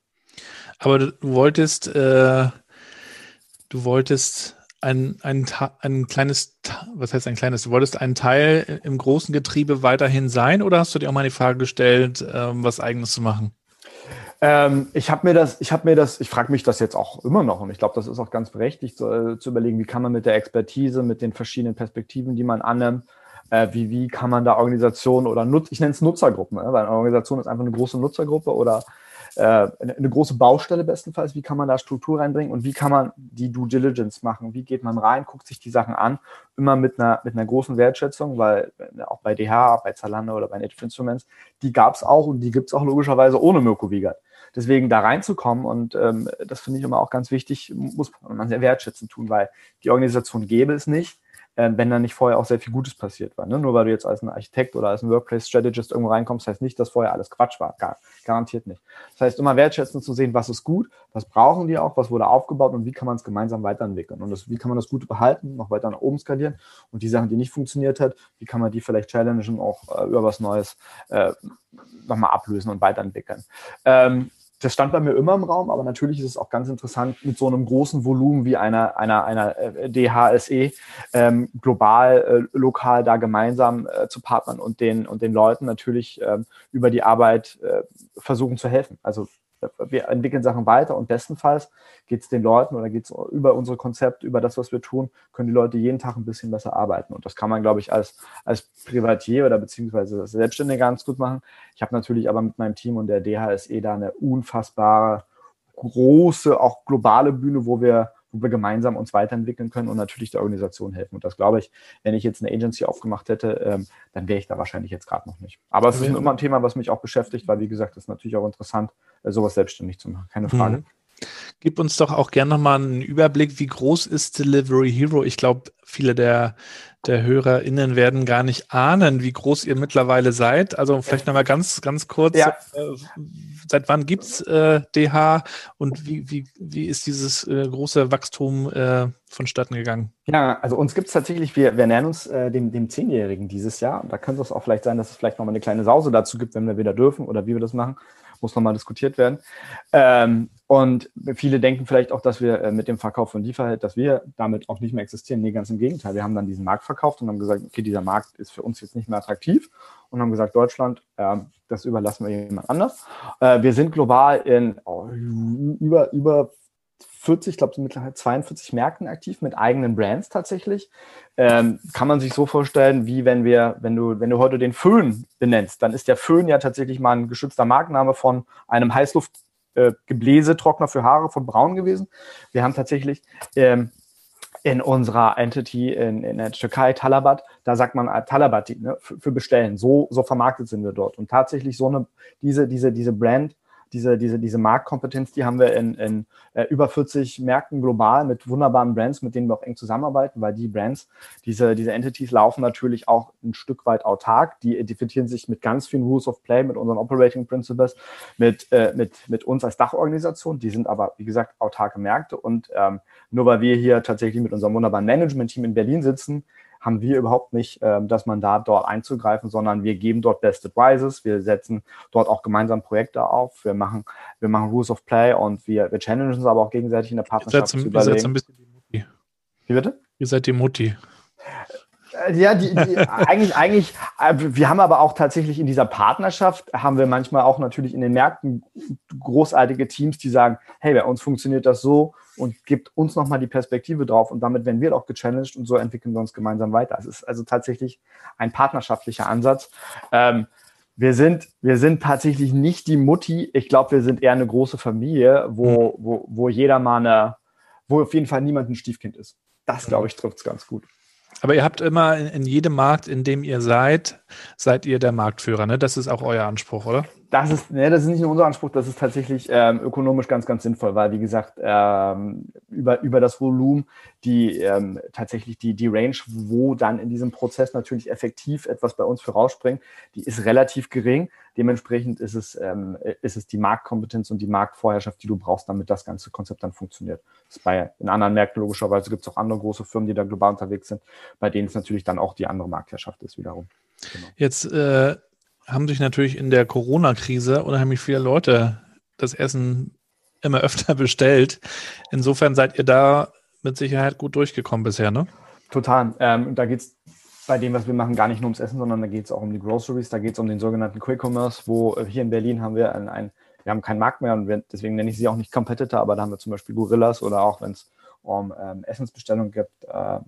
Aber du wolltest, äh, du wolltest ein, ein, ein kleines, was heißt ein kleines, du wolltest ein Teil im großen Getriebe weiterhin sein oder hast du dir auch mal die Frage gestellt, ähm, was eigenes zu machen? Ähm, ich habe mir das, ich habe mir das, ich frage mich das jetzt auch immer noch und ich glaube, das ist auch ganz berechtigt zu, äh, zu, überlegen, wie kann man mit der Expertise, mit den verschiedenen Perspektiven, die man annimmt, äh, wie, wie kann man da Organisationen oder Nutz, ich nenne es Nutzergruppen, ne? weil eine Organisation ist einfach eine große Nutzergruppe oder äh, eine große Baustelle bestenfalls, wie kann man da Struktur reinbringen und wie kann man die Due Diligence machen, wie geht man rein, guckt sich die Sachen an, immer mit einer, mit einer großen Wertschätzung, weil äh, auch bei DH, bei Zalando oder bei Native Instruments, die gab es auch und die gibt es auch logischerweise ohne Mirko Wiegert. Deswegen da reinzukommen und ähm, das finde ich immer auch ganz wichtig, muss man sehr wertschätzend tun, weil die Organisation gäbe es nicht, äh, wenn da nicht vorher auch sehr viel Gutes passiert war. Ne? Nur weil du jetzt als ein Architekt oder als ein Workplace Strategist irgendwo reinkommst, heißt nicht, dass vorher alles Quatsch war. Gar, garantiert nicht. Das heißt, immer wertschätzend zu sehen, was ist gut, was brauchen die auch, was wurde aufgebaut und wie kann man es gemeinsam weiterentwickeln. Und das, wie kann man das Gute behalten, noch weiter nach oben skalieren und die Sachen, die nicht funktioniert hat, wie kann man die vielleicht challengen, auch äh, über was Neues äh, nochmal ablösen und weiterentwickeln. Ähm, das stand bei mir immer im Raum, aber natürlich ist es auch ganz interessant, mit so einem großen Volumen wie einer, einer, einer äh, DHSE ähm, global, äh, lokal da gemeinsam äh, zu partnern und den, und den Leuten natürlich ähm, über die Arbeit äh, versuchen zu helfen. Also wir entwickeln Sachen weiter und bestenfalls geht es den Leuten oder geht es über unsere Konzepte, über das, was wir tun, können die Leute jeden Tag ein bisschen besser arbeiten. Und das kann man, glaube ich, als, als Privatier oder beziehungsweise als Selbstständiger ganz gut machen. Ich habe natürlich aber mit meinem Team und der DHSE da eine unfassbare, große, auch globale Bühne, wo wir wo wir gemeinsam uns weiterentwickeln können und natürlich der Organisation helfen. Und das glaube ich, wenn ich jetzt eine Agency aufgemacht hätte, ähm, dann wäre ich da wahrscheinlich jetzt gerade noch nicht. Aber es ist immer ein Thema, was mich auch beschäftigt, weil wie gesagt, es ist natürlich auch interessant, äh, sowas selbstständig zu machen. Keine Frage. Mhm. Gib uns doch auch gerne nochmal einen Überblick, wie groß ist Delivery Hero? Ich glaube, viele der, der HörerInnen werden gar nicht ahnen, wie groß ihr mittlerweile seid. Also vielleicht nochmal ganz, ganz kurz, ja. äh, seit wann gibt es äh, DH und wie, wie, wie ist dieses äh, große Wachstum äh, vonstatten gegangen? Ja, also uns gibt es tatsächlich, wir, wir nähern uns äh, dem, dem Zehnjährigen dieses Jahr. Da könnte es auch vielleicht sein, dass es vielleicht nochmal eine kleine Sause dazu gibt, wenn wir wieder dürfen oder wie wir das machen muss nochmal diskutiert werden. Ähm, und viele denken vielleicht auch, dass wir äh, mit dem Verkauf von Lieferheld, dass wir damit auch nicht mehr existieren. Nee, ganz im Gegenteil. Wir haben dann diesen Markt verkauft und haben gesagt, okay, dieser Markt ist für uns jetzt nicht mehr attraktiv und haben gesagt, Deutschland, äh, das überlassen wir jemand anders. Äh, wir sind global in oh, über, über 40, ich glaube, mittlerweile 42 Märkten aktiv mit eigenen Brands tatsächlich. Ähm, kann man sich so vorstellen, wie wenn wir, wenn du, wenn du heute den Föhn benennst, dann ist der Föhn ja tatsächlich mal ein geschützter Markenname von einem Heißluftgebläsetrockner äh, für Haare von Braun gewesen. Wir haben tatsächlich ähm, in unserer Entity in, in der Türkei, Talabat, da sagt man äh, Talabati ne, für, für, bestellen. So, so vermarktet sind wir dort. Und tatsächlich so eine, diese, diese, diese Brand diese, diese, diese Marktkompetenz, die haben wir in, in äh, über 40 Märkten global mit wunderbaren Brands, mit denen wir auch eng zusammenarbeiten, weil die Brands, diese, diese Entities laufen natürlich auch ein Stück weit autark. Die identifizieren sich mit ganz vielen Rules of Play, mit unseren Operating Principles, mit, äh, mit, mit uns als Dachorganisation. Die sind aber, wie gesagt, autarke Märkte. Und ähm, nur weil wir hier tatsächlich mit unserem wunderbaren Management-Team in Berlin sitzen, haben wir überhaupt nicht ähm, das Mandat, dort einzugreifen, sondern wir geben dort Best Advices, wir setzen dort auch gemeinsam Projekte auf, wir machen, wir machen Rules of Play und wir, wir challengen uns aber auch gegenseitig in der Partnerschaft ihr seid, zu überlegen. Ihr seid so ein bisschen die Mutti. Wie bitte? Ihr seid die Mutti. Äh, ja, die, die, eigentlich, eigentlich, äh, wir haben aber auch tatsächlich in dieser Partnerschaft, haben wir manchmal auch natürlich in den Märkten großartige Teams, die sagen, hey, bei uns funktioniert das so und gibt uns nochmal die Perspektive drauf und damit werden wir auch gechallenged und so entwickeln wir uns gemeinsam weiter. Es ist also tatsächlich ein partnerschaftlicher Ansatz. Ähm, wir sind, wir sind tatsächlich nicht die Mutti. Ich glaube, wir sind eher eine große Familie, wo, mhm. wo, wo jeder mal eine, wo auf jeden Fall niemand ein Stiefkind ist. Das, glaube ich, trifft es ganz gut. Aber ihr habt immer in, in, jedem Markt, in dem ihr seid, seid ihr der Marktführer, ne? Das ist auch euer Anspruch, oder? das ist, ne, das ist nicht nur unser Anspruch, das ist tatsächlich ähm, ökonomisch ganz, ganz sinnvoll, weil, wie gesagt, ähm, über, über das Volumen, die ähm, tatsächlich die, die Range, wo dann in diesem Prozess natürlich effektiv etwas bei uns für rausspringt, die ist relativ gering. Dementsprechend ist es, ähm, ist es die Marktkompetenz und die Marktvorherrschaft, die du brauchst, damit das ganze Konzept dann funktioniert. Das ist bei in anderen Märkten logischerweise gibt es auch andere große Firmen, die da global unterwegs sind, bei denen es natürlich dann auch die andere Marktherrschaft ist wiederum. Genau. Jetzt äh haben sich natürlich in der Corona-Krise unheimlich viele Leute das Essen immer öfter bestellt. Insofern seid ihr da mit Sicherheit gut durchgekommen bisher, ne? Total. Ähm, da geht es bei dem, was wir machen, gar nicht nur ums Essen, sondern da geht es auch um die Groceries, da geht es um den sogenannten Quick Commerce, wo äh, hier in Berlin haben wir ein, ein wir haben keinen Markt mehr und wir, deswegen nenne ich sie auch nicht Competitor, aber da haben wir zum Beispiel Gorillas oder auch wenn es um ähm, Essensbestellung gibt, äh,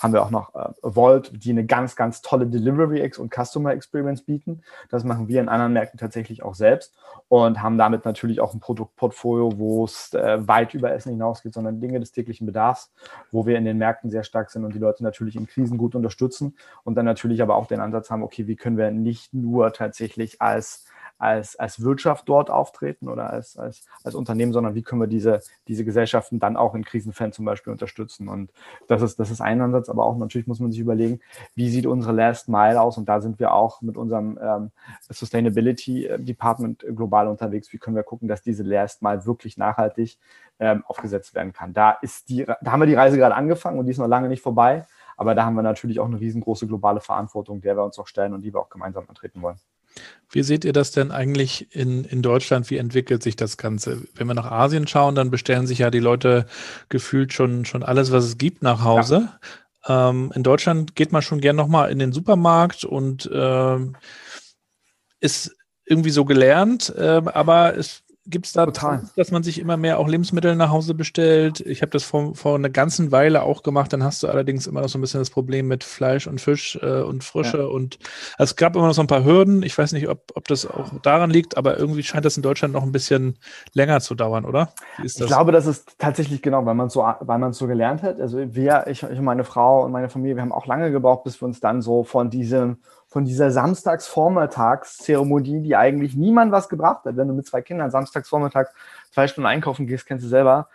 haben wir auch noch äh, Vault, die eine ganz, ganz tolle Delivery und Customer Experience bieten. Das machen wir in anderen Märkten tatsächlich auch selbst und haben damit natürlich auch ein Produktportfolio, wo es äh, weit über Essen hinausgeht, sondern Dinge des täglichen Bedarfs, wo wir in den Märkten sehr stark sind und die Leute natürlich in Krisen gut unterstützen und dann natürlich aber auch den Ansatz haben, okay, wie können wir nicht nur tatsächlich als als, als Wirtschaft dort auftreten oder als, als, als Unternehmen, sondern wie können wir diese, diese Gesellschaften dann auch in Krisenfällen zum Beispiel unterstützen. Und das ist, das ist ein Ansatz, aber auch natürlich muss man sich überlegen, wie sieht unsere Last Mile aus? Und da sind wir auch mit unserem ähm, Sustainability Department global unterwegs. Wie können wir gucken, dass diese Last Mile wirklich nachhaltig ähm, aufgesetzt werden kann? Da ist die, da haben wir die Reise gerade angefangen und die ist noch lange nicht vorbei. Aber da haben wir natürlich auch eine riesengroße globale Verantwortung, der wir uns auch stellen und die wir auch gemeinsam antreten wollen. Wie seht ihr das denn eigentlich in, in Deutschland? Wie entwickelt sich das Ganze? Wenn wir nach Asien schauen, dann bestellen sich ja die Leute gefühlt schon, schon alles, was es gibt, nach Hause. Ja. Ähm, in Deutschland geht man schon gern nochmal in den Supermarkt und ähm, ist irgendwie so gelernt, äh, aber es Gibt es da, Total. dass man sich immer mehr auch Lebensmittel nach Hause bestellt? Ich habe das vor, vor einer ganzen Weile auch gemacht. Dann hast du allerdings immer noch so ein bisschen das Problem mit Fleisch und Fisch äh, und Frische. Ja. Und also es gab immer noch so ein paar Hürden. Ich weiß nicht, ob, ob das auch daran liegt, aber irgendwie scheint das in Deutschland noch ein bisschen länger zu dauern, oder? Ich glaube, das ist tatsächlich genau, weil man so, weil man so gelernt hat. Also wir, ich, ich und meine Frau und meine Familie, wir haben auch lange gebraucht, bis wir uns dann so von diesem von dieser Samstagsvormittagszeremonie, die eigentlich niemand was gebracht hat. Wenn du mit zwei Kindern samstagsvormittags zwei Stunden einkaufen gehst, kennst du selber,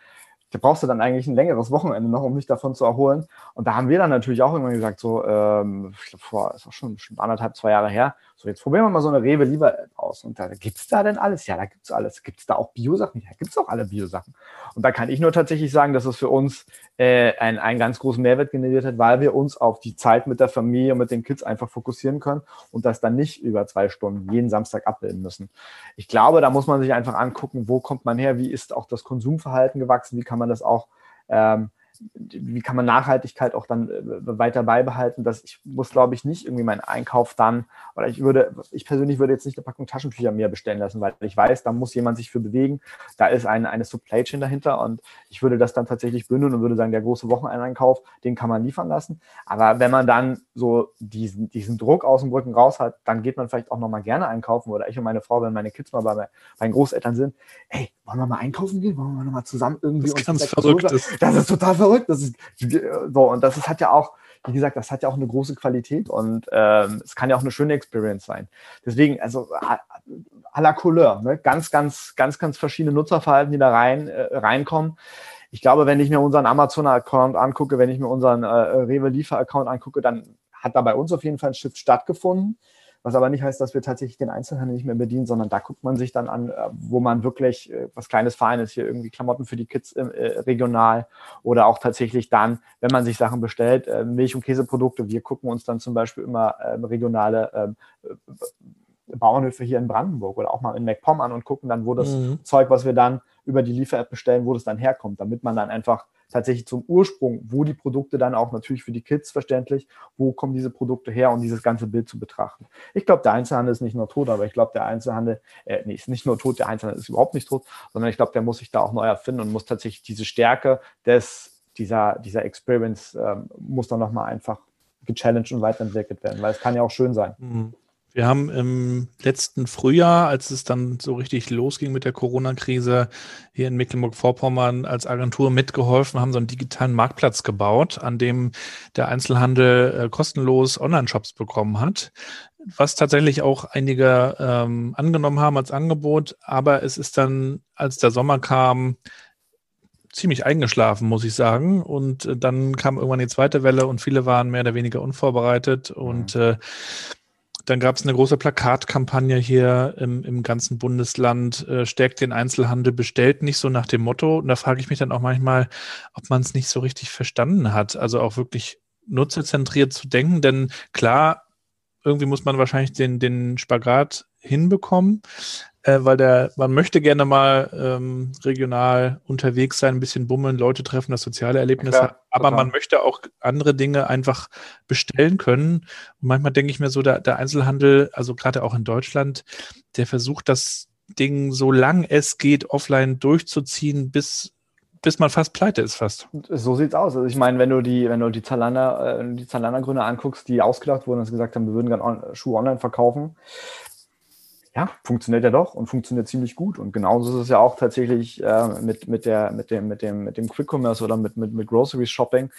da brauchst du dann eigentlich ein längeres Wochenende noch, um dich davon zu erholen. Und da haben wir dann natürlich auch irgendwann gesagt, so, ähm, ich glaube, vor, ist auch schon bestimmt anderthalb, zwei Jahre her, so, jetzt probieren wir mal so eine Rewe lieber aus. Und da gibt es da denn alles? Ja, da gibt es alles. Gibt es da auch Biosachen? Ja, gibt es auch alle Biosachen. Und da kann ich nur tatsächlich sagen, dass es für uns äh, einen, einen ganz großen Mehrwert generiert hat, weil wir uns auf die Zeit mit der Familie und mit den Kids einfach fokussieren können und das dann nicht über zwei Stunden jeden Samstag abbilden müssen. Ich glaube, da muss man sich einfach angucken, wo kommt man her, wie ist auch das Konsumverhalten gewachsen, wie kann man das auch ähm, wie kann man Nachhaltigkeit auch dann äh, weiter beibehalten? Dass ich muss, glaube ich, nicht irgendwie meinen Einkauf dann, oder ich würde, ich persönlich würde jetzt nicht eine Packung Taschentücher mehr bestellen lassen, weil ich weiß, da muss jemand sich für bewegen. Da ist eine, eine Supply Chain dahinter und ich würde das dann tatsächlich bündeln und würde sagen, der große Wocheneinkauf, den kann man liefern lassen. Aber wenn man dann so diesen, diesen Druck aus dem Rücken raus hat, dann geht man vielleicht auch nochmal gerne einkaufen oder ich und meine Frau, wenn meine Kids mal bei, bei meinen Großeltern sind, hey, wollen wir mal einkaufen gehen? Wollen wir nochmal zusammen irgendwie das uns ganz verrückt ist. Das ist total verrückt. Das ist so und das ist, hat ja auch, wie gesagt, das hat ja auch eine große Qualität und ähm, es kann ja auch eine schöne Experience sein. Deswegen, also à la Couleur, ne? ganz, ganz, ganz, ganz verschiedene Nutzerverhalten, die da rein äh, reinkommen. Ich glaube, wenn ich mir unseren Amazon-Account angucke, wenn ich mir unseren äh, Rewe-Liefer-Account angucke, dann hat da bei uns auf jeden Fall ein Shift stattgefunden was aber nicht heißt, dass wir tatsächlich den Einzelhandel nicht mehr bedienen, sondern da guckt man sich dann an, äh, wo man wirklich äh, was Kleines Feines hier irgendwie Klamotten für die Kids äh, regional oder auch tatsächlich dann, wenn man sich Sachen bestellt, Milch- und Käseprodukte. Wir gucken uns dann zum Beispiel immer ähm, regionale ähm, äh, Bauernhöfe hier in Brandenburg oder auch mal in MacPom an und gucken dann, wo das mhm. Zeug, was wir dann über die Liefer-App bestellen, wo das dann herkommt, damit man dann einfach tatsächlich zum Ursprung, wo die Produkte dann auch natürlich für die Kids verständlich, wo kommen diese Produkte her und dieses ganze Bild zu betrachten. Ich glaube, der Einzelhandel ist nicht nur tot, aber ich glaube, der Einzelhandel, äh, nee, ist nicht nur tot, der Einzelhandel ist überhaupt nicht tot, sondern ich glaube, der muss sich da auch neu erfinden und muss tatsächlich diese Stärke des, dieser, dieser Experience, ähm, muss dann nochmal einfach gechallenged und weiterentwickelt werden, weil es kann ja auch schön sein. Mhm. Wir haben im letzten Frühjahr, als es dann so richtig losging mit der Corona-Krise, hier in Mecklenburg-Vorpommern als Agentur mitgeholfen, haben so einen digitalen Marktplatz gebaut, an dem der Einzelhandel äh, kostenlos Online-Shops bekommen hat. was tatsächlich auch einige ähm, angenommen haben als Angebot, aber es ist dann, als der Sommer kam, ziemlich eingeschlafen, muss ich sagen. Und äh, dann kam irgendwann die zweite Welle und viele waren mehr oder weniger unvorbereitet. Und mhm. äh, dann gab es eine große Plakatkampagne hier im, im ganzen Bundesland, äh, stärkt den Einzelhandel, bestellt nicht so nach dem Motto. Und da frage ich mich dann auch manchmal, ob man es nicht so richtig verstanden hat. Also auch wirklich nutzerzentriert zu denken. Denn klar, irgendwie muss man wahrscheinlich den, den Spagat hinbekommen äh, weil der, man möchte gerne mal ähm, regional unterwegs sein, ein bisschen bummeln, Leute treffen, das soziale Erlebnis ja, haben. Aber total. man möchte auch andere Dinge einfach bestellen können. Und manchmal denke ich mir so, der, der Einzelhandel, also gerade auch in Deutschland, der versucht das Ding, so lang es geht, offline durchzuziehen, bis bis man fast pleite ist fast. So sieht's aus. Also ich meine, wenn du die, wenn du die Zalanda, äh, die Zalanda-Gründer anguckst, die ausgedacht wurden und gesagt haben, wir würden gerne on Schuhe online verkaufen, ja, funktioniert ja doch und funktioniert ziemlich gut. Und genauso ist es ja auch tatsächlich äh, mit, mit, der, mit, dem, mit, dem, mit dem Quick Commerce oder mit, mit, mit Grocery Shopping.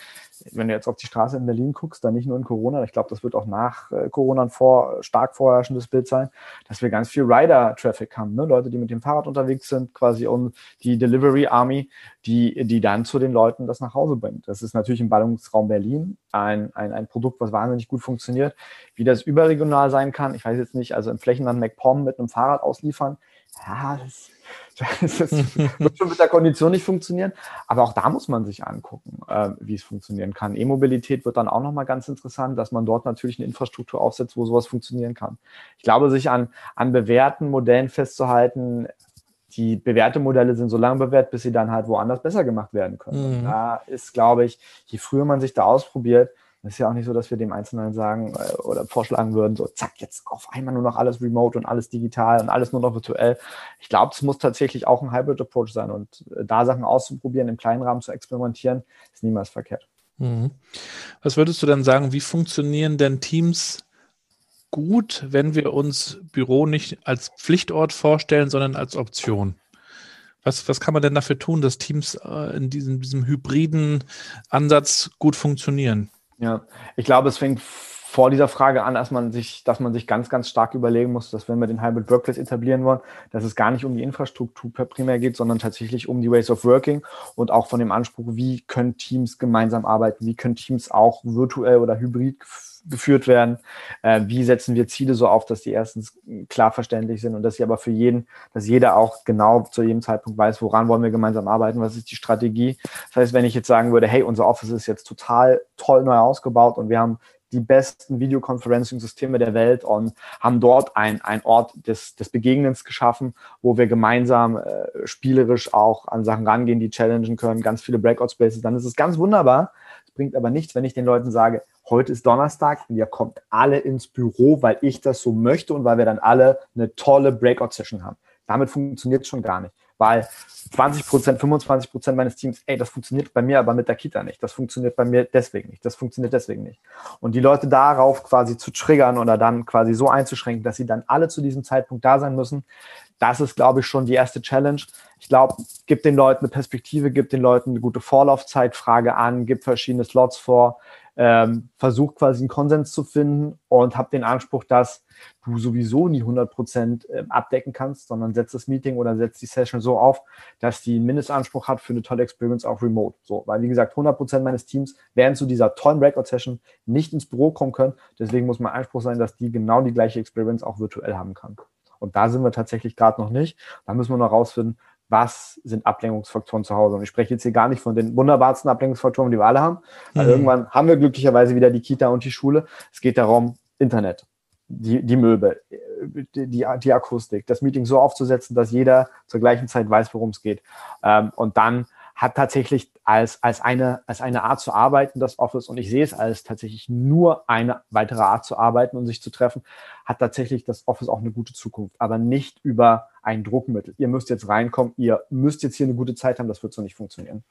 Wenn du jetzt auf die Straße in Berlin guckst, dann nicht nur in Corona, ich glaube, das wird auch nach äh, Corona ein vor, stark vorherrschendes Bild sein, dass wir ganz viel Rider-Traffic haben. Ne? Leute, die mit dem Fahrrad unterwegs sind, quasi um die Delivery Army, die, die dann zu den Leuten das nach Hause bringt. Das ist natürlich im Ballungsraum Berlin ein, ein, ein Produkt, was wahnsinnig gut funktioniert. Wie das überregional sein kann, ich weiß jetzt nicht, also im Flächenland MacPom mit einem Fahrrad ausliefern, ja, das, das, wird schon mit der Kondition nicht funktionieren. Aber auch da muss man sich angucken, äh, wie es funktionieren kann. E-Mobilität wird dann auch nochmal ganz interessant, dass man dort natürlich eine Infrastruktur aufsetzt, wo sowas funktionieren kann. Ich glaube, sich an, an bewährten Modellen festzuhalten, die bewährte Modelle sind so lange bewährt, bis sie dann halt woanders besser gemacht werden können. Mhm. Da ist, glaube ich, je früher man sich da ausprobiert, das ist ja auch nicht so, dass wir dem Einzelnen sagen äh, oder vorschlagen würden, so zack, jetzt auf einmal nur noch alles remote und alles digital und alles nur noch virtuell. Ich glaube, es muss tatsächlich auch ein Hybrid-Approach sein und äh, da Sachen auszuprobieren, im kleinen Rahmen zu experimentieren, ist niemals verkehrt. Mhm. Was würdest du dann sagen, wie funktionieren denn Teams gut, wenn wir uns Büro nicht als Pflichtort vorstellen, sondern als Option? Was, was kann man denn dafür tun, dass Teams äh, in diesem, diesem hybriden Ansatz gut funktionieren? Ja, ich glaube, es fängt vor dieser Frage an, dass man sich, dass man sich ganz, ganz stark überlegen muss, dass wenn wir den Hybrid Workplace etablieren wollen, dass es gar nicht um die Infrastruktur primär geht, sondern tatsächlich um die Ways of Working und auch von dem Anspruch, wie können Teams gemeinsam arbeiten, wie können Teams auch virtuell oder hybrid geführt werden. Äh, wie setzen wir Ziele so auf, dass die erstens klar verständlich sind und dass sie aber für jeden, dass jeder auch genau zu jedem Zeitpunkt weiß, woran wollen wir gemeinsam arbeiten, was ist die Strategie. Das heißt, wenn ich jetzt sagen würde, hey, unser Office ist jetzt total toll neu ausgebaut und wir haben die besten Videoconferencing-Systeme der Welt und haben dort ein, ein Ort des, des Begegnens geschaffen, wo wir gemeinsam äh, spielerisch auch an Sachen rangehen, die challengen können, ganz viele Breakout-Spaces, dann ist es ganz wunderbar. Bringt aber nichts, wenn ich den Leuten sage, heute ist Donnerstag und ihr kommt alle ins Büro, weil ich das so möchte und weil wir dann alle eine tolle Breakout-Session haben. Damit funktioniert es schon gar nicht, weil 20 Prozent, 25 Prozent meines Teams, ey, das funktioniert bei mir aber mit der Kita nicht. Das funktioniert bei mir deswegen nicht. Das funktioniert deswegen nicht. Und die Leute darauf quasi zu triggern oder dann quasi so einzuschränken, dass sie dann alle zu diesem Zeitpunkt da sein müssen, das ist, glaube ich, schon die erste Challenge. Ich glaube, gibt den Leuten eine Perspektive, gibt den Leuten eine gute Vorlaufzeitfrage an, gibt verschiedene Slots vor, ähm, versucht quasi einen Konsens zu finden und habe den Anspruch, dass du sowieso nie 100 Prozent äh, abdecken kannst, sondern setzt das Meeting oder setzt die Session so auf, dass die einen Mindestanspruch hat für eine tolle Experience auch remote. So, weil wie gesagt, 100 Prozent meines Teams werden zu dieser tollen Breakout-Session nicht ins Büro kommen können. Deswegen muss mein Anspruch sein, dass die genau die gleiche Experience auch virtuell haben kann. Und da sind wir tatsächlich gerade noch nicht. Da müssen wir noch rausfinden, was sind Ablenkungsfaktoren zu Hause. Und ich spreche jetzt hier gar nicht von den wunderbarsten Ablenkungsfaktoren, die wir alle haben. Mhm. irgendwann haben wir glücklicherweise wieder die Kita und die Schule. Es geht darum, Internet, die, die Möbel, die, die, Akustik, das Meeting so aufzusetzen, dass jeder zur gleichen Zeit weiß, worum es geht. Ähm, und dann hat tatsächlich als, als, eine, als eine Art zu arbeiten, das Office, und ich sehe es als tatsächlich nur eine weitere Art zu arbeiten und sich zu treffen, hat tatsächlich das Office auch eine gute Zukunft, aber nicht über ein Druckmittel. Ihr müsst jetzt reinkommen, ihr müsst jetzt hier eine gute Zeit haben, das wird so nicht funktionieren.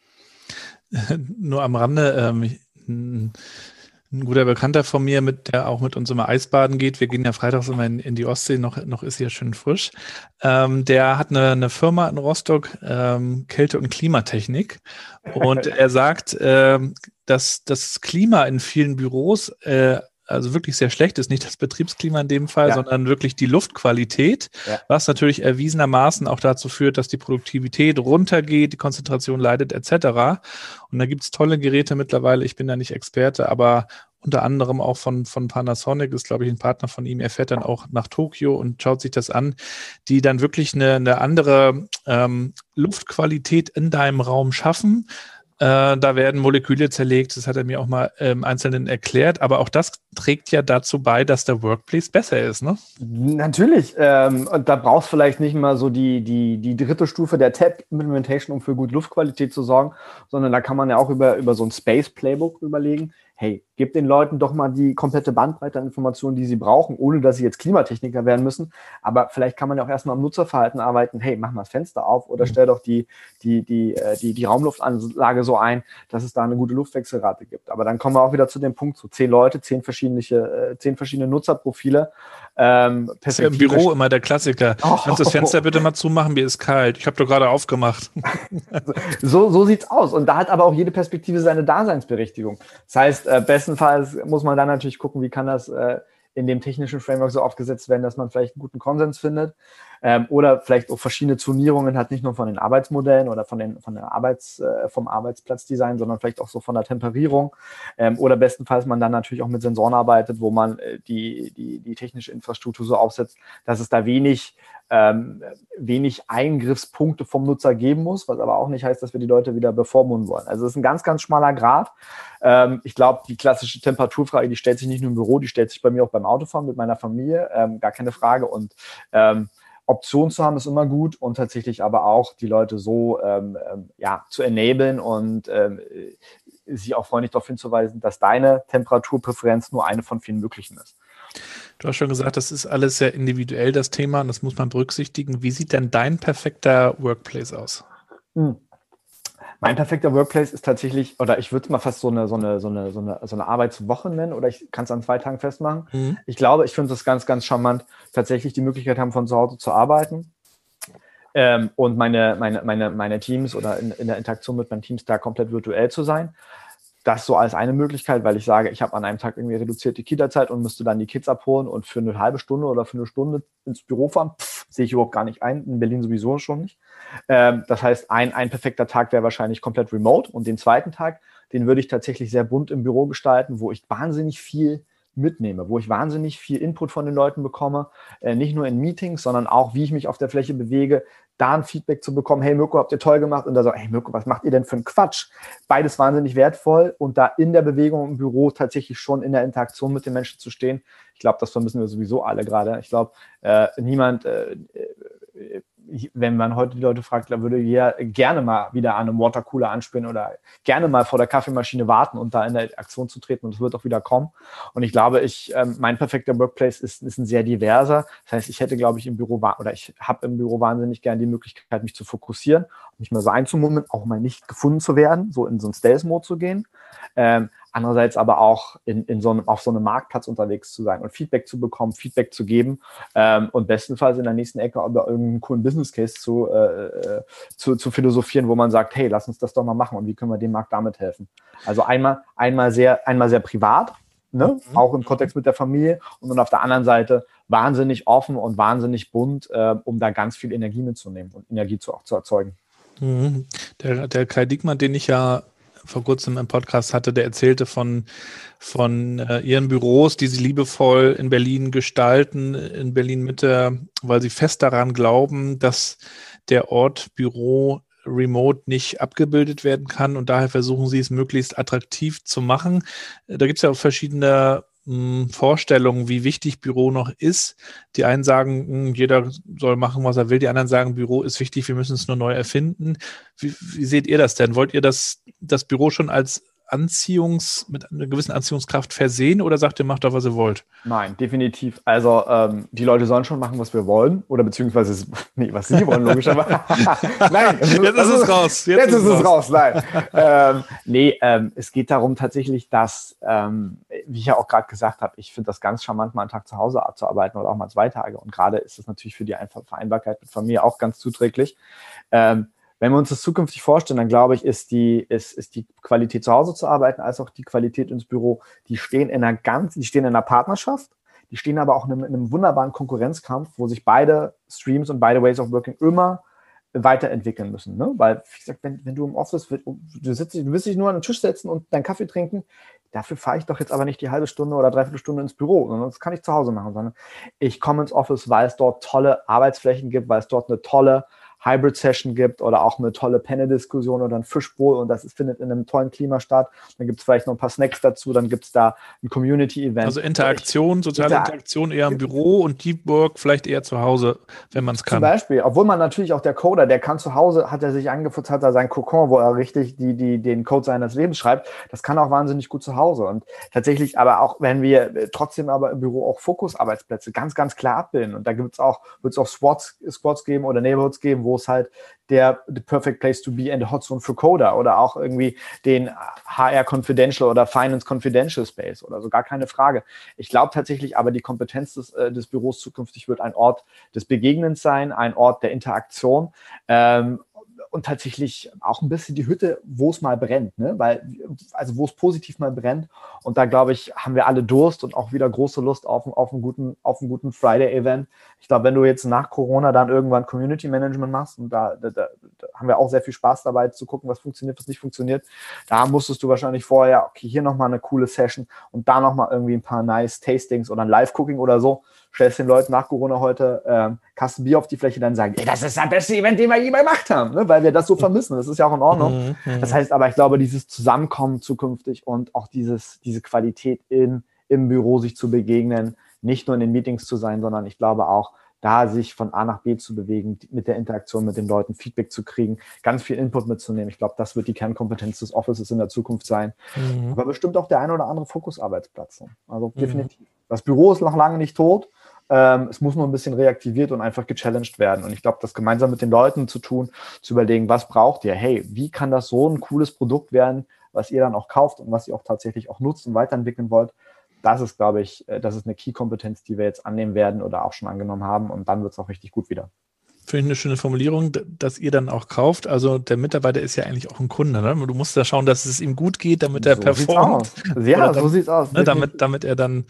Nur am Rande, ähm, ein guter Bekannter von mir, mit der auch mit uns immer Eisbaden geht. Wir gehen ja freitags immer in, in die Ostsee, noch, noch ist hier schön frisch. Ähm, der hat eine, eine Firma in Rostock, ähm, Kälte- und Klimatechnik. Und er sagt, ähm, dass das Klima in vielen Büros äh, also wirklich sehr schlecht ist, nicht das Betriebsklima in dem Fall, ja. sondern wirklich die Luftqualität, ja. was natürlich erwiesenermaßen auch dazu führt, dass die Produktivität runtergeht, die Konzentration leidet etc. Und da gibt es tolle Geräte mittlerweile, ich bin da nicht Experte, aber unter anderem auch von, von Panasonic, ist glaube ich ein Partner von ihm. Er fährt dann auch nach Tokio und schaut sich das an, die dann wirklich eine, eine andere ähm, Luftqualität in deinem Raum schaffen. Äh, da werden Moleküle zerlegt, das hat er mir auch mal im Einzelnen erklärt, aber auch das trägt ja dazu bei, dass der Workplace besser ist, ne? Natürlich. Ähm, und da brauchst du vielleicht nicht mal so die, die, die dritte Stufe der Tab-Implementation, um für gute Luftqualität zu sorgen, sondern da kann man ja auch über, über so ein Space-Playbook überlegen hey, gib den Leuten doch mal die komplette Bandbreite an Informationen, die sie brauchen, ohne dass sie jetzt Klimatechniker werden müssen. Aber vielleicht kann man ja auch erstmal am Nutzerverhalten arbeiten. Hey, mach mal das Fenster auf oder mhm. stell doch die, die, die, äh, die, die Raumluftanlage so ein, dass es da eine gute Luftwechselrate gibt. Aber dann kommen wir auch wieder zu dem Punkt, so zehn Leute, zehn verschiedene, äh, zehn verschiedene Nutzerprofile. Ähm, das ist ja im Büro immer der Klassiker. Oh. Kannst das Fenster bitte mal zumachen, mir ist kalt. Ich habe doch gerade aufgemacht. so, so sieht's aus. Und da hat aber auch jede Perspektive seine Daseinsberechtigung. Das heißt, äh, bestenfalls muss man dann natürlich gucken, wie kann das äh, in dem technischen Framework so aufgesetzt werden, dass man vielleicht einen guten Konsens findet ähm, oder vielleicht auch verschiedene Zonierungen hat, nicht nur von den Arbeitsmodellen oder von, den, von der Arbeits, äh, vom Arbeitsplatzdesign, sondern vielleicht auch so von der Temperierung ähm, oder bestenfalls man dann natürlich auch mit Sensoren arbeitet, wo man äh, die, die, die technische Infrastruktur so aufsetzt, dass es da wenig ähm, wenig Eingriffspunkte vom Nutzer geben muss, was aber auch nicht heißt, dass wir die Leute wieder bevormunden wollen. Also es ist ein ganz, ganz schmaler Grad. Ähm, ich glaube, die klassische Temperaturfrage, die stellt sich nicht nur im Büro, die stellt sich bei mir auch beim Autofahren mit meiner Familie, ähm, gar keine Frage. Und ähm, Optionen zu haben ist immer gut und tatsächlich aber auch die Leute so ähm, ähm, ja, zu enablen und ähm, sie auch freundlich darauf hinzuweisen, dass deine Temperaturpräferenz nur eine von vielen möglichen ist. Du hast schon gesagt, das ist alles sehr individuell, das Thema, und das muss man berücksichtigen. Wie sieht denn dein perfekter Workplace aus? Hm. Mein perfekter Workplace ist tatsächlich, oder ich würde es mal fast so eine, so eine, so eine, so eine, so eine Arbeitswoche nennen, oder ich kann es an zwei Tagen festmachen. Mhm. Ich glaube, ich finde es ganz, ganz charmant, tatsächlich die Möglichkeit haben, von zu Hause zu arbeiten. Ähm, und meine, meine, meine, meine Teams oder in, in der Interaktion mit meinen Teams da komplett virtuell zu sein das so als eine Möglichkeit, weil ich sage, ich habe an einem Tag irgendwie reduzierte Kita-Zeit und müsste dann die Kids abholen und für eine halbe Stunde oder für eine Stunde ins Büro fahren, pff, sehe ich überhaupt gar nicht ein, in Berlin sowieso schon nicht. Ähm, das heißt, ein, ein perfekter Tag wäre wahrscheinlich komplett remote und den zweiten Tag, den würde ich tatsächlich sehr bunt im Büro gestalten, wo ich wahnsinnig viel mitnehme, wo ich wahnsinnig viel Input von den Leuten bekomme, äh, nicht nur in Meetings, sondern auch, wie ich mich auf der Fläche bewege, da ein Feedback zu bekommen, hey Mirko, habt ihr toll gemacht? Und da so, hey Mirko, was macht ihr denn für einen Quatsch? Beides wahnsinnig wertvoll und da in der Bewegung im Büro tatsächlich schon in der Interaktion mit den Menschen zu stehen. Ich glaube, das vermissen wir sowieso alle gerade. Ich glaube, äh, niemand äh, äh wenn man heute die Leute fragt, würde jeder gerne mal wieder an einem Watercooler anspielen oder gerne mal vor der Kaffeemaschine warten und da in der Aktion zu treten und es wird auch wieder kommen. Und ich glaube, ich, ähm, mein perfekter Workplace ist, ist ein sehr diverser. Das heißt, ich hätte, glaube ich, im Büro oder ich habe im Büro wahnsinnig gerne die Möglichkeit, mich zu fokussieren, mich mal so einzumummeln, auch mal nicht gefunden zu werden, so in so einen Stealth-Mode zu gehen. Ähm, andererseits aber auch in, in so einem, auf so einem Marktplatz unterwegs zu sein und Feedback zu bekommen, Feedback zu geben ähm, und bestenfalls in der nächsten Ecke über irgendeinen coolen Business Case zu, äh, äh, zu, zu philosophieren, wo man sagt, hey, lass uns das doch mal machen und wie können wir dem Markt damit helfen. Also einmal, einmal sehr, einmal sehr privat, ne? Mhm. auch im Kontext mit der Familie und dann auf der anderen Seite wahnsinnig offen und wahnsinnig bunt, äh, um da ganz viel Energie mitzunehmen und Energie zu, auch zu erzeugen. Mhm. Der, der Kai Diekmann, den ich ja vor kurzem im Podcast hatte, der erzählte von, von äh, ihren Büros, die sie liebevoll in Berlin gestalten, in Berlin Mitte, weil sie fest daran glauben, dass der Ort Büro remote nicht abgebildet werden kann und daher versuchen sie es möglichst attraktiv zu machen. Da gibt es ja auch verschiedene Vorstellungen, wie wichtig Büro noch ist. Die einen sagen, hm, jeder soll machen, was er will. Die anderen sagen, Büro ist wichtig, wir müssen es nur neu erfinden. Wie, wie seht ihr das denn? Wollt ihr das, das Büro schon als Anziehungs, mit einer gewissen Anziehungskraft versehen oder sagt ihr, macht doch, was ihr wollt? Nein, definitiv. Also ähm, die Leute sollen schon machen, was wir wollen oder beziehungsweise nee, was sie wollen, logischerweise. nein, jetzt ist es raus. Jetzt, jetzt ist, es raus. raus. Nein, ähm, nee, ähm, es geht darum tatsächlich, dass, ähm, wie ich ja auch gerade gesagt habe, ich finde das ganz charmant, mal einen Tag zu Hause zu arbeiten oder auch mal zwei Tage. Und gerade ist es natürlich für die Vereinbarkeit mit Familie auch ganz zuträglich. Ähm, wenn wir uns das zukünftig vorstellen, dann glaube ich, ist die, ist, ist die Qualität zu Hause zu arbeiten, als auch die Qualität ins Büro, die stehen in einer ganz, die stehen in einer Partnerschaft, die stehen aber auch in einem, in einem wunderbaren Konkurrenzkampf, wo sich beide Streams und beide Ways of Working immer weiterentwickeln müssen. Ne? Weil, wie gesagt, wenn, wenn du im Office, du, sitzt, du willst dich nur an den Tisch setzen und deinen Kaffee trinken, dafür fahre ich doch jetzt aber nicht die halbe Stunde oder dreiviertel Stunde ins Büro, sondern das kann ich zu Hause machen, sondern ich komme ins Office, weil es dort tolle Arbeitsflächen gibt, weil es dort eine tolle Hybrid-Session gibt oder auch eine tolle Panel-Diskussion oder ein Fischbowl und das ist, findet in einem tollen Klima statt. Dann gibt es vielleicht noch ein paar Snacks dazu, dann gibt es da ein Community-Event. Also Interaktion, soziale Inter Interaktion eher im Büro und Deep Work vielleicht eher zu Hause, wenn man es kann. Zum Beispiel, obwohl man natürlich auch der Coder, der kann zu Hause, hat er sich angefutzt, hat er sein Kokon, wo er richtig die, die, den Code seines Lebens schreibt. Das kann auch wahnsinnig gut zu Hause. Und tatsächlich, aber auch wenn wir äh, trotzdem aber im Büro auch Fokusarbeitsplätze ganz, ganz klar abbilden. Und da gibt es auch, wird es auch Squads, Squads geben oder Neighborhoods geben, wo es halt der the perfect place to be and the Hotzone for Coder oder auch irgendwie den HR Confidential oder Finance Confidential Space oder so, gar keine Frage. Ich glaube tatsächlich aber, die Kompetenz des, äh, des Büros zukünftig wird ein Ort des Begegnens sein, ein Ort der Interaktion. Ähm, und tatsächlich auch ein bisschen die Hütte, wo es mal brennt, ne? Weil, also wo es positiv mal brennt. Und da glaube ich, haben wir alle Durst und auch wieder große Lust auf, auf einen guten, guten Friday-Event. Ich glaube, wenn du jetzt nach Corona dann irgendwann Community Management machst, und da, da, da, haben wir auch sehr viel Spaß dabei zu gucken, was funktioniert, was nicht funktioniert, da musstest du wahrscheinlich vorher, okay, hier nochmal eine coole Session und da nochmal irgendwie ein paar nice Tastings oder ein Live-Cooking oder so stellst den Leuten nach Corona heute ähm, Kasten Bier auf die Fläche, dann sagen, ey, das ist das beste Event, den wir je gemacht haben, ne? weil wir das so vermissen. Das ist ja auch in Ordnung. Mhm, mhm. Das heißt aber, ich glaube, dieses Zusammenkommen zukünftig und auch dieses, diese Qualität in, im Büro sich zu begegnen, nicht nur in den Meetings zu sein, sondern ich glaube auch, da sich von A nach B zu bewegen, mit der Interaktion mit den Leuten Feedback zu kriegen, ganz viel Input mitzunehmen. Ich glaube, das wird die Kernkompetenz des Offices in der Zukunft sein. Mhm. Aber bestimmt auch der ein oder andere Fokusarbeitsplatz. Also mhm. definitiv. Das Büro ist noch lange nicht tot. Ähm, es muss nur ein bisschen reaktiviert und einfach gechallenged werden. Und ich glaube, das gemeinsam mit den Leuten zu tun, zu überlegen, was braucht ihr? Hey, wie kann das so ein cooles Produkt werden, was ihr dann auch kauft und was ihr auch tatsächlich auch nutzt und weiterentwickeln wollt? Das ist, glaube ich, äh, das ist eine Key-Kompetenz, die wir jetzt annehmen werden oder auch schon angenommen haben. Und dann wird es auch richtig gut wieder. Finde ich eine schöne Formulierung, dass ihr dann auch kauft. Also der Mitarbeiter ist ja eigentlich auch ein Kunde. Ne? Du musst da schauen, dass es ihm gut geht, damit er so performt. Ja, dann, so sieht's aus. Ne, damit, damit er dann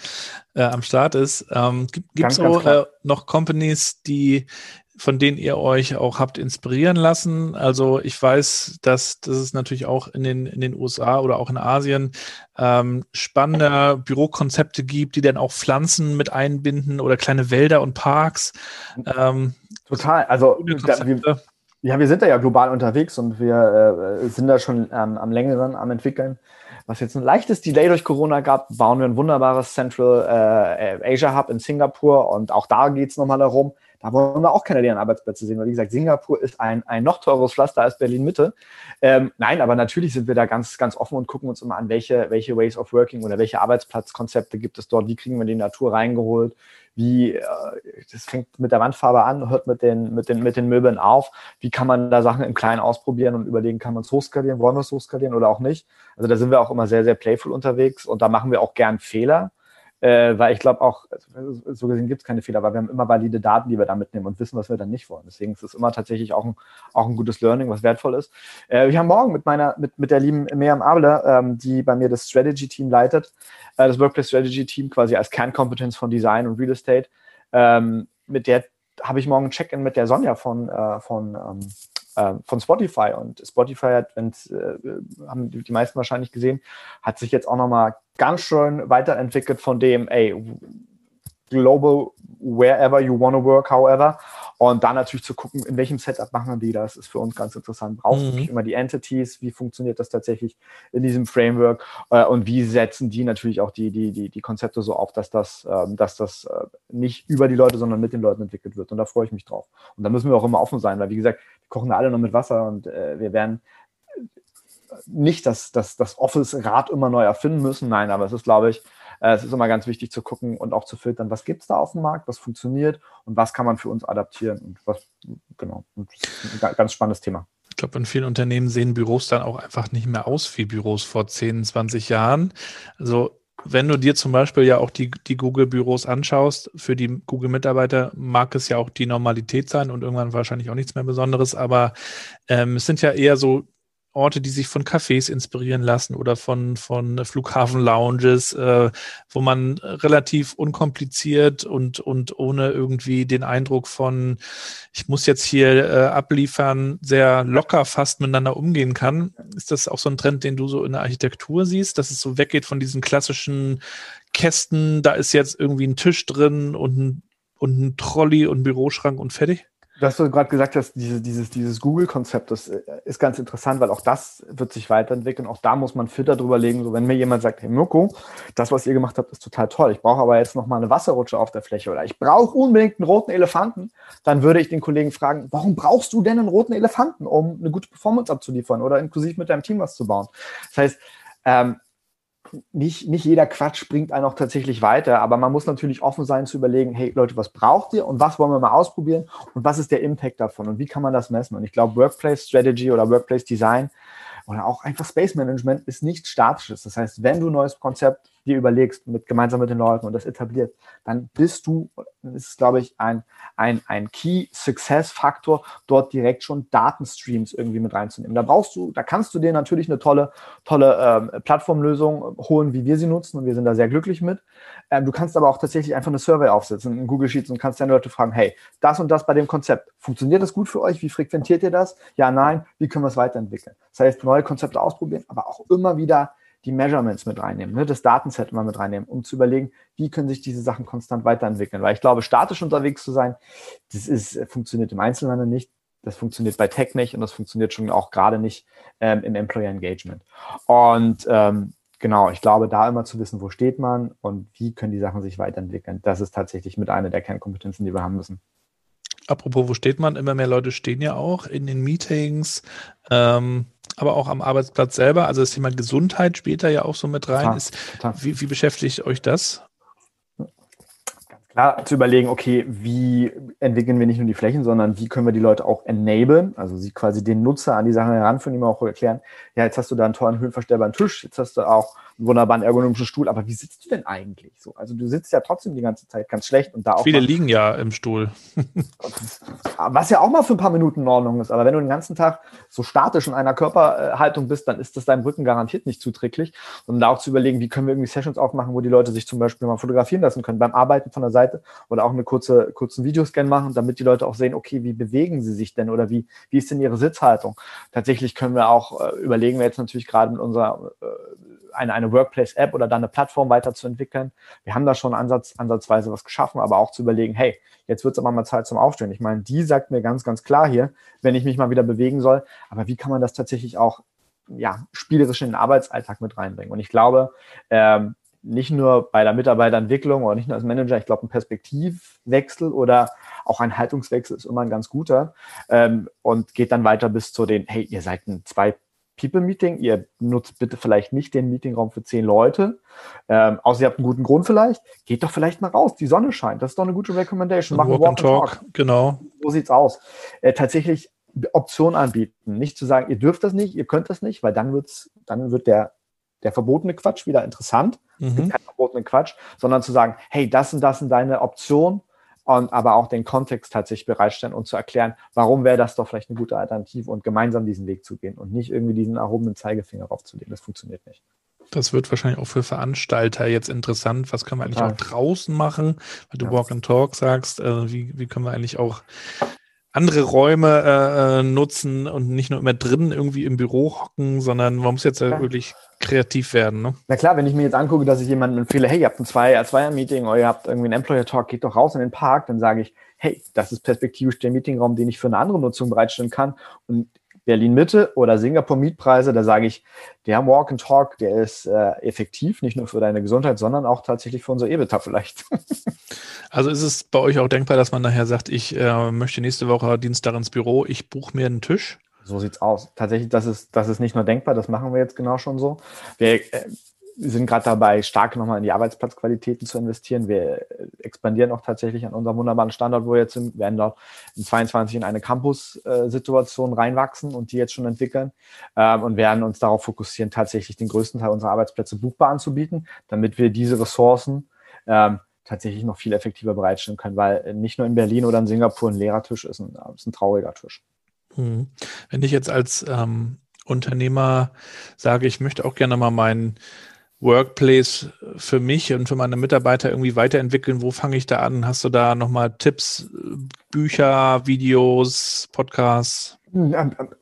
äh, am Start ist. Ähm, gibt es so äh, noch Companies, die von denen ihr euch auch habt inspirieren lassen. Also ich weiß, dass, dass es natürlich auch in den, in den USA oder auch in Asien ähm, spannende Bürokonzepte gibt, die dann auch Pflanzen mit einbinden oder kleine Wälder und Parks. Ähm, Total. Also da, wir, ja, wir sind da ja global unterwegs und wir äh, sind da schon ähm, am längeren am entwickeln. Was jetzt ein leichtes Delay durch Corona gab, bauen wir ein wunderbares Central äh, Asia Hub in Singapur und auch da geht es nochmal darum, da wollen wir auch keine leeren Arbeitsplätze sehen, weil wie gesagt, Singapur ist ein, ein noch teures Pflaster als Berlin-Mitte. Ähm, nein, aber natürlich sind wir da ganz, ganz offen und gucken uns immer an, welche, welche Ways of Working oder welche Arbeitsplatzkonzepte gibt es dort, wie kriegen wir die Natur reingeholt, wie, äh, das fängt mit der Wandfarbe an, hört mit den, mit, den, mit den Möbeln auf, wie kann man da Sachen im Kleinen ausprobieren und überlegen, kann man es hochskalieren, wollen wir es hochskalieren oder auch nicht. Also da sind wir auch immer sehr, sehr playful unterwegs und da machen wir auch gern Fehler äh, weil ich glaube auch, also, so gesehen gibt es keine Fehler, weil wir haben immer valide Daten, die wir da mitnehmen und wissen, was wir dann nicht wollen. Deswegen ist es immer tatsächlich auch ein, auch ein gutes Learning, was wertvoll ist. Äh, wir haben morgen mit meiner, mit, mit der lieben Miriam Abler, ähm, die bei mir das Strategy-Team leitet, äh, das Workplace Strategy-Team quasi als Kernkompetenz von Design und Real Estate. Ähm, mit der habe ich morgen ein Check-in mit der Sonja von, äh, von ähm, äh, von Spotify. Und Spotify hat, wenn äh, haben die meisten wahrscheinlich gesehen, hat sich jetzt auch nochmal ganz schön weiterentwickelt von dem, ey, global, wherever you want to work, however. Und dann natürlich zu gucken, in welchem Setup machen wir das, ist für uns ganz interessant. Brauchen mhm. immer die Entities, wie funktioniert das tatsächlich in diesem Framework äh, und wie setzen die natürlich auch die, die, die, die Konzepte so auf, dass das, ähm, dass das äh, nicht über die Leute, sondern mit den Leuten entwickelt wird. Und da freue ich mich drauf. Und da müssen wir auch immer offen sein, weil wie gesagt, wir kochen alle noch mit Wasser und äh, wir werden nicht das, das, das Office-Rad immer neu erfinden müssen. Nein, aber es ist, glaube ich, es ist immer ganz wichtig zu gucken und auch zu filtern, was gibt es da auf dem Markt, was funktioniert und was kann man für uns adaptieren und was, genau, und ein ganz spannendes Thema. Ich glaube, in vielen Unternehmen sehen Büros dann auch einfach nicht mehr aus wie Büros vor 10, 20 Jahren. Also wenn du dir zum Beispiel ja auch die, die Google-Büros anschaust, für die Google-Mitarbeiter mag es ja auch die Normalität sein und irgendwann wahrscheinlich auch nichts mehr Besonderes, aber ähm, es sind ja eher so Orte, die sich von Cafés inspirieren lassen oder von, von Flughafen-Lounges, äh, wo man relativ unkompliziert und, und ohne irgendwie den Eindruck von, ich muss jetzt hier äh, abliefern, sehr locker fast miteinander umgehen kann. Ist das auch so ein Trend, den du so in der Architektur siehst, dass es so weggeht von diesen klassischen Kästen, da ist jetzt irgendwie ein Tisch drin und ein, und ein Trolley und ein Büroschrank und fertig? Was du gerade gesagt hast, diese, dieses, dieses Google-Konzept, das äh, ist ganz interessant, weil auch das wird sich weiterentwickeln. Auch da muss man Filter drüber legen. So, wenn mir jemand sagt, hey Mirko, das, was ihr gemacht habt, ist total toll. Ich brauche aber jetzt noch mal eine Wasserrutsche auf der Fläche oder ich brauche unbedingt einen roten Elefanten, dann würde ich den Kollegen fragen, warum brauchst du denn einen roten Elefanten, um eine gute Performance abzuliefern oder inklusiv mit deinem Team was zu bauen? Das heißt, ähm, nicht, nicht jeder Quatsch bringt einen auch tatsächlich weiter, aber man muss natürlich offen sein zu überlegen, hey Leute, was braucht ihr und was wollen wir mal ausprobieren und was ist der Impact davon und wie kann man das messen? Und ich glaube, Workplace Strategy oder Workplace Design oder auch einfach Space Management ist nichts Statisches. Das heißt, wenn du ein neues Konzept dir überlegst, mit, gemeinsam mit den Leuten und das etabliert, dann bist du, ist, glaube ich, ein, ein, ein Key Success Faktor, dort direkt schon Datenstreams irgendwie mit reinzunehmen. Da brauchst du, da kannst du dir natürlich eine tolle, tolle ähm, Plattformlösung holen, wie wir sie nutzen und wir sind da sehr glücklich mit. Ähm, du kannst aber auch tatsächlich einfach eine Survey aufsetzen in Google Sheets und kannst deine Leute fragen, hey, das und das bei dem Konzept, funktioniert das gut für euch? Wie frequentiert ihr das? Ja, nein, wie können wir es weiterentwickeln? Das heißt, neue Konzepte ausprobieren, aber auch immer wieder die Measurements mit reinnehmen, ne, das Datenset immer mit reinnehmen, um zu überlegen, wie können sich diese Sachen konstant weiterentwickeln. Weil ich glaube, statisch unterwegs zu sein, das ist, äh, funktioniert im Einzelhandel nicht, das funktioniert bei Tech nicht und das funktioniert schon auch gerade nicht ähm, im Employer Engagement. Und ähm, genau, ich glaube, da immer zu wissen, wo steht man und wie können die Sachen sich weiterentwickeln, das ist tatsächlich mit einer der Kernkompetenzen, die wir haben müssen. Apropos, wo steht man? Immer mehr Leute stehen ja auch in den Meetings. Ähm, aber auch am Arbeitsplatz selber. Also das Thema Gesundheit spielt da ja auch so mit rein. Ist. Wie, wie beschäftigt euch das? Klar zu überlegen, okay, wie entwickeln wir nicht nur die Flächen, sondern wie können wir die Leute auch enablen, also sie quasi den Nutzer an die Sachen heranführen, wir auch erklären, ja, jetzt hast du da einen tollen höhenverstellbaren Tisch, jetzt hast du auch einen wunderbaren ergonomischen Stuhl, aber wie sitzt du denn eigentlich so? Also du sitzt ja trotzdem die ganze Zeit ganz schlecht und da auch. Viele liegen ja im Stuhl. was ja auch mal für ein paar Minuten in Ordnung ist, aber wenn du den ganzen Tag so statisch in einer Körperhaltung bist, dann ist das deinem Rücken garantiert nicht zuträglich. Und da auch zu überlegen, wie können wir irgendwie Sessions aufmachen, wo die Leute sich zum Beispiel mal fotografieren lassen können beim Arbeiten von der Seite oder auch eine kurze, kurzen Videoscan machen, damit die Leute auch sehen, okay, wie bewegen sie sich denn oder wie, wie ist denn ihre Sitzhaltung? Tatsächlich können wir auch äh, überlegen wir jetzt natürlich gerade mit unserer äh, eine, eine Workplace-App oder dann eine Plattform weiterzuentwickeln. Wir haben da schon ansatz, ansatzweise was geschaffen, aber auch zu überlegen, hey, jetzt wird es aber mal Zeit zum Aufstehen. Ich meine, die sagt mir ganz, ganz klar hier, wenn ich mich mal wieder bewegen soll, aber wie kann man das tatsächlich auch ja, spielerisch in den Arbeitsalltag mit reinbringen? Und ich glaube, ähm, nicht nur bei der Mitarbeiterentwicklung oder nicht nur als Manager, ich glaube, ein Perspektivwechsel oder auch ein Haltungswechsel ist immer ein ganz guter ähm, und geht dann weiter bis zu den, hey, ihr seid ein zwei People-Meeting. Ihr nutzt bitte vielleicht nicht den Meetingraum für zehn Leute, ähm, außer ihr habt einen guten Grund vielleicht. Geht doch vielleicht mal raus, die Sonne scheint. Das ist doch eine gute Recommendation. Machen Walk, Walk and Talk. Talk. Genau. So sieht's aus. Äh, tatsächlich Optionen anbieten. Nicht zu sagen, ihr dürft das nicht, ihr könnt das nicht, weil dann wird's, dann wird der, der verbotene Quatsch wieder interessant. Mhm. Es gibt keinen verbotenen Quatsch, sondern zu sagen, hey, das und das sind deine Optionen und aber auch den Kontext tatsächlich bereitstellen und zu erklären, warum wäre das doch vielleicht eine gute Alternative und gemeinsam diesen Weg zu gehen und nicht irgendwie diesen erhobenen Zeigefinger raufzulegen. Das funktioniert nicht. Das wird wahrscheinlich auch für Veranstalter jetzt interessant. Was können wir eigentlich Total. auch draußen machen? Weil du ja. Walk and Talk sagst, äh, wie, wie können wir eigentlich auch andere Räume äh, äh, nutzen und nicht nur immer drin irgendwie im Büro hocken, sondern man muss jetzt ja. wirklich kreativ werden. Ne? Na klar, wenn ich mir jetzt angucke, dass ich jemandem empfehle, hey, ihr habt ein Zweier-, Zweier-Meeting oder ihr habt irgendwie einen Employer-Talk, geht doch raus in den Park, dann sage ich, hey, das ist perspektivisch der Meetingraum, den ich für eine andere Nutzung bereitstellen kann. Und Berlin Mitte oder Singapur Mietpreise, da sage ich, der Walk and Talk, der ist äh, effektiv, nicht nur für deine Gesundheit, sondern auch tatsächlich für unser EBITDA vielleicht. also ist es bei euch auch denkbar, dass man nachher sagt, ich äh, möchte nächste Woche Dienstag ins Büro, ich buche mir einen Tisch? So sieht's aus. Tatsächlich, das ist, das ist nicht nur denkbar, das machen wir jetzt genau schon so. Wir, äh, sind gerade dabei, stark nochmal in die Arbeitsplatzqualitäten zu investieren. Wir expandieren auch tatsächlich an unserem wunderbaren Standort, wo wir jetzt sind, werden dort in 22 in eine Campus-Situation reinwachsen und die jetzt schon entwickeln ähm, und werden uns darauf fokussieren, tatsächlich den größten Teil unserer Arbeitsplätze buchbar anzubieten, damit wir diese Ressourcen ähm, tatsächlich noch viel effektiver bereitstellen können, weil nicht nur in Berlin oder in Singapur ein leerer Tisch ist, ein, ist ein trauriger Tisch. Hm. Wenn ich jetzt als ähm, Unternehmer sage, ich möchte auch gerne mal meinen Workplace für mich und für meine Mitarbeiter irgendwie weiterentwickeln, wo fange ich da an? Hast du da nochmal Tipps, Bücher, Videos, Podcasts?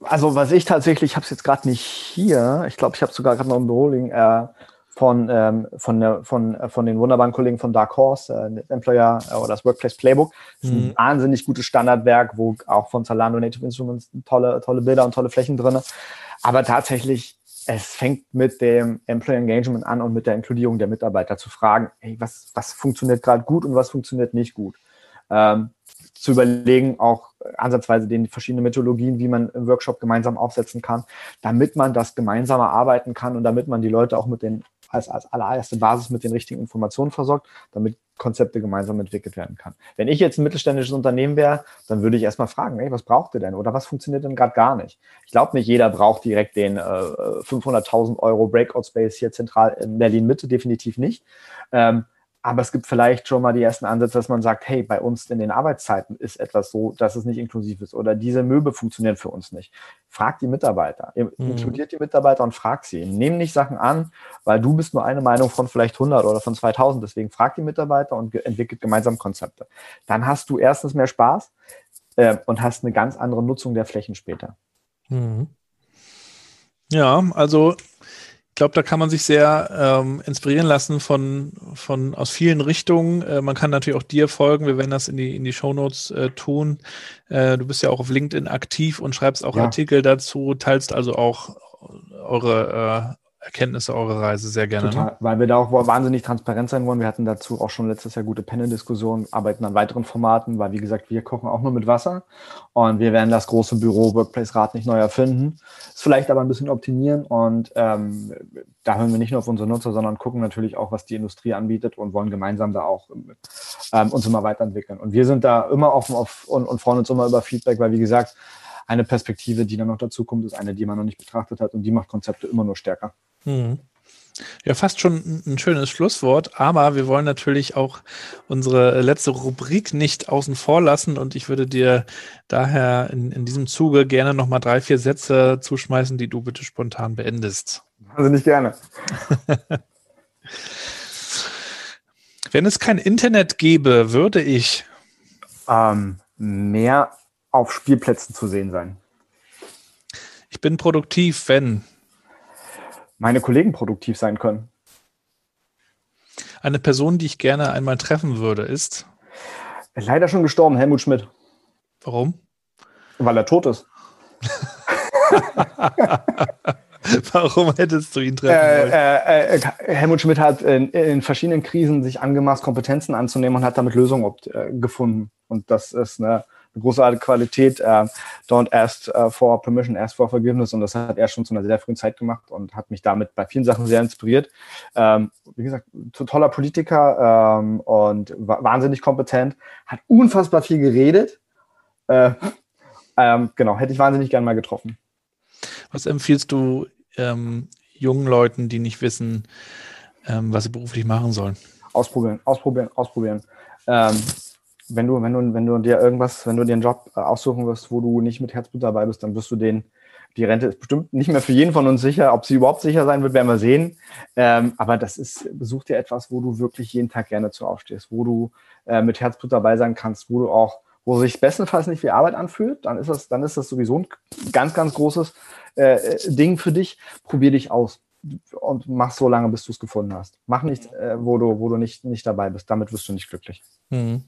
Also was ich tatsächlich, ich habe es jetzt gerade nicht hier, ich glaube, ich habe sogar gerade noch im Büro liegen, äh, von, ähm, von, der, von, äh, von den wunderbaren Kollegen von Dark Horse, äh, Employer äh, oder das Workplace Playbook. Das ist ein mhm. wahnsinnig gutes Standardwerk, wo auch von Zalando Native Instruments tolle, tolle Bilder und tolle Flächen drin. Aber tatsächlich, es fängt mit dem Employer Engagement an und mit der Inkludierung der Mitarbeiter zu fragen, hey, was, was funktioniert gerade gut und was funktioniert nicht gut. Ähm, zu überlegen, auch ansatzweise den verschiedenen Methodologien, wie man im Workshop gemeinsam aufsetzen kann, damit man das gemeinsam arbeiten kann und damit man die Leute auch mit den als, als allererste Basis mit den richtigen Informationen versorgt, damit Konzepte gemeinsam entwickelt werden kann. Wenn ich jetzt ein mittelständisches Unternehmen wäre, dann würde ich erstmal fragen, ey, was braucht ihr denn oder was funktioniert denn gerade gar nicht? Ich glaube nicht, jeder braucht direkt den äh, 500.000 Euro Breakout Space hier zentral in Berlin Mitte, definitiv nicht. Ähm, aber es gibt vielleicht schon mal die ersten Ansätze, dass man sagt, hey, bei uns in den Arbeitszeiten ist etwas so, dass es nicht inklusiv ist oder diese Möbel funktionieren für uns nicht. Fragt die Mitarbeiter, mhm. inkludiert die Mitarbeiter und fragt sie. Nehm nicht Sachen an, weil du bist nur eine Meinung von vielleicht 100 oder von 2000. Deswegen fragt die Mitarbeiter und entwickelt gemeinsam Konzepte. Dann hast du erstens mehr Spaß äh, und hast eine ganz andere Nutzung der Flächen später. Mhm. Ja, also glaube, da kann man sich sehr ähm, inspirieren lassen von, von aus vielen Richtungen. Äh, man kann natürlich auch dir folgen. Wir werden das in die, in die Shownotes äh, tun. Äh, du bist ja auch auf LinkedIn aktiv und schreibst auch ja. Artikel dazu, teilst also auch eure äh, Erkenntnisse eurer Reise sehr gerne. Total, ne? weil wir da auch wahnsinnig transparent sein wollen. Wir hatten dazu auch schon letztes Jahr gute Panel-Diskussionen, arbeiten an weiteren Formaten, weil wie gesagt, wir kochen auch nur mit Wasser und wir werden das große Büro Workplace Rat nicht neu erfinden, es vielleicht aber ein bisschen optimieren und ähm, da hören wir nicht nur auf unsere Nutzer, sondern gucken natürlich auch, was die Industrie anbietet und wollen gemeinsam da auch ähm, uns immer weiterentwickeln. Und wir sind da immer offen auf und, und freuen uns immer über Feedback, weil wie gesagt, eine Perspektive, die dann noch dazu kommt, ist eine, die man noch nicht betrachtet hat und die macht Konzepte immer nur stärker. Mhm. Ja, fast schon ein schönes Schlusswort, aber wir wollen natürlich auch unsere letzte Rubrik nicht außen vor lassen und ich würde dir daher in, in diesem Zuge gerne nochmal drei, vier Sätze zuschmeißen, die du bitte spontan beendest. Also nicht gerne. Wenn es kein Internet gäbe, würde ich ähm, mehr auf Spielplätzen zu sehen sein. Ich bin produktiv, wenn meine Kollegen produktiv sein können. Eine Person, die ich gerne einmal treffen würde, ist? Leider schon gestorben, Helmut Schmidt. Warum? Weil er tot ist. Warum hättest du ihn treffen äh, wollen? Äh, äh, Helmut Schmidt hat in, in, verschiedenen Krisen sich angemaßt, Kompetenzen anzunehmen und hat damit Lösungen äh, gefunden. Und das ist eine eine großartige Qualität. Äh, don't ask uh, for permission, ask for forgiveness. Und das hat er schon zu einer sehr frühen Zeit gemacht und hat mich damit bei vielen Sachen sehr inspiriert. Ähm, wie gesagt, toller Politiker ähm, und wahnsinnig kompetent, hat unfassbar viel geredet. Äh, ähm, genau, hätte ich wahnsinnig gern mal getroffen. Was empfiehlst du ähm, jungen Leuten, die nicht wissen, ähm, was sie beruflich machen sollen? Ausprobieren, ausprobieren, ausprobieren. Wenn du, wenn du, wenn du dir irgendwas, wenn du dir einen Job äh, aussuchen wirst, wo du nicht mit Herzblut dabei bist, dann wirst du den, die Rente ist bestimmt nicht mehr für jeden von uns sicher. Ob sie überhaupt sicher sein wird, werden wir sehen. Ähm, aber das ist, besuch dir etwas, wo du wirklich jeden Tag gerne zu aufstehst, wo du äh, mit Herzblut dabei sein kannst, wo du auch, wo sich bestenfalls nicht wie Arbeit anfühlt, dann ist das, dann ist das sowieso ein ganz, ganz großes äh, Ding für dich. Probier dich aus und mach so lange, bis du es gefunden hast. Mach nicht, äh, wo du, wo du nicht, nicht dabei bist. Damit wirst du nicht glücklich. Mhm.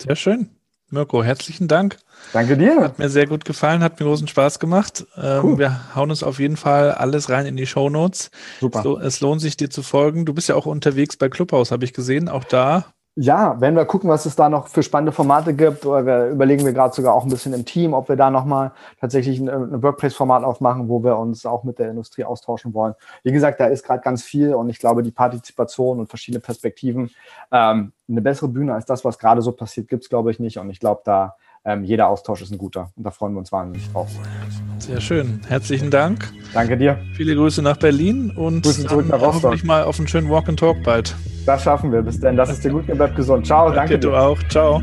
Sehr schön. Mirko, herzlichen Dank. Danke dir. Hat mir sehr gut gefallen, hat mir großen Spaß gemacht. Ähm, cool. Wir hauen uns auf jeden Fall alles rein in die Show Notes. Super. So, es lohnt sich, dir zu folgen. Du bist ja auch unterwegs bei Clubhouse, habe ich gesehen. Auch da ja, wenn wir gucken, was es da noch für spannende Formate gibt, wir überlegen wir gerade sogar auch ein bisschen im Team, ob wir da nochmal tatsächlich ein, ein Workplace-Format aufmachen, wo wir uns auch mit der Industrie austauschen wollen. Wie gesagt, da ist gerade ganz viel und ich glaube, die Partizipation und verschiedene Perspektiven, ähm, eine bessere Bühne als das, was gerade so passiert, gibt es, glaube ich, nicht. Und ich glaube, da ähm, jeder Austausch ist ein guter und da freuen wir uns wahnsinnig drauf. Sehr schön. Herzlichen Dank. Danke dir. Viele Grüße nach Berlin und Grüße zurück nach Rostock. hoffentlich mal auf einen schönen Walk and Talk bald. Das schaffen wir. Bis denn. Das ist dir gut. Bleibt gesund. Ciao. Danke, danke dir. Du auch. Ciao.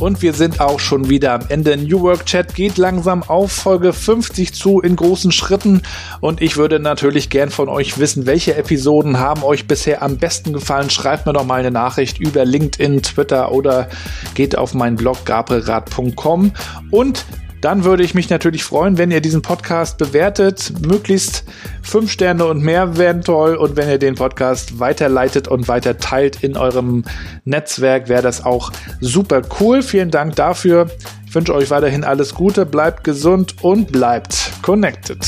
Und wir sind auch schon wieder am Ende. New Work Chat geht langsam auf Folge 50 zu in großen Schritten. Und ich würde natürlich gern von euch wissen, welche Episoden haben euch bisher am besten gefallen. Schreibt mir doch mal eine Nachricht über LinkedIn, Twitter oder geht auf meinen Blog gabrielrad.com. Und dann würde ich mich natürlich freuen, wenn ihr diesen Podcast bewertet. Möglichst fünf Sterne und mehr wären toll. Und wenn ihr den Podcast weiterleitet und weiter teilt in eurem Netzwerk, wäre das auch super cool. Vielen Dank dafür. Ich wünsche euch weiterhin alles Gute, bleibt gesund und bleibt connected.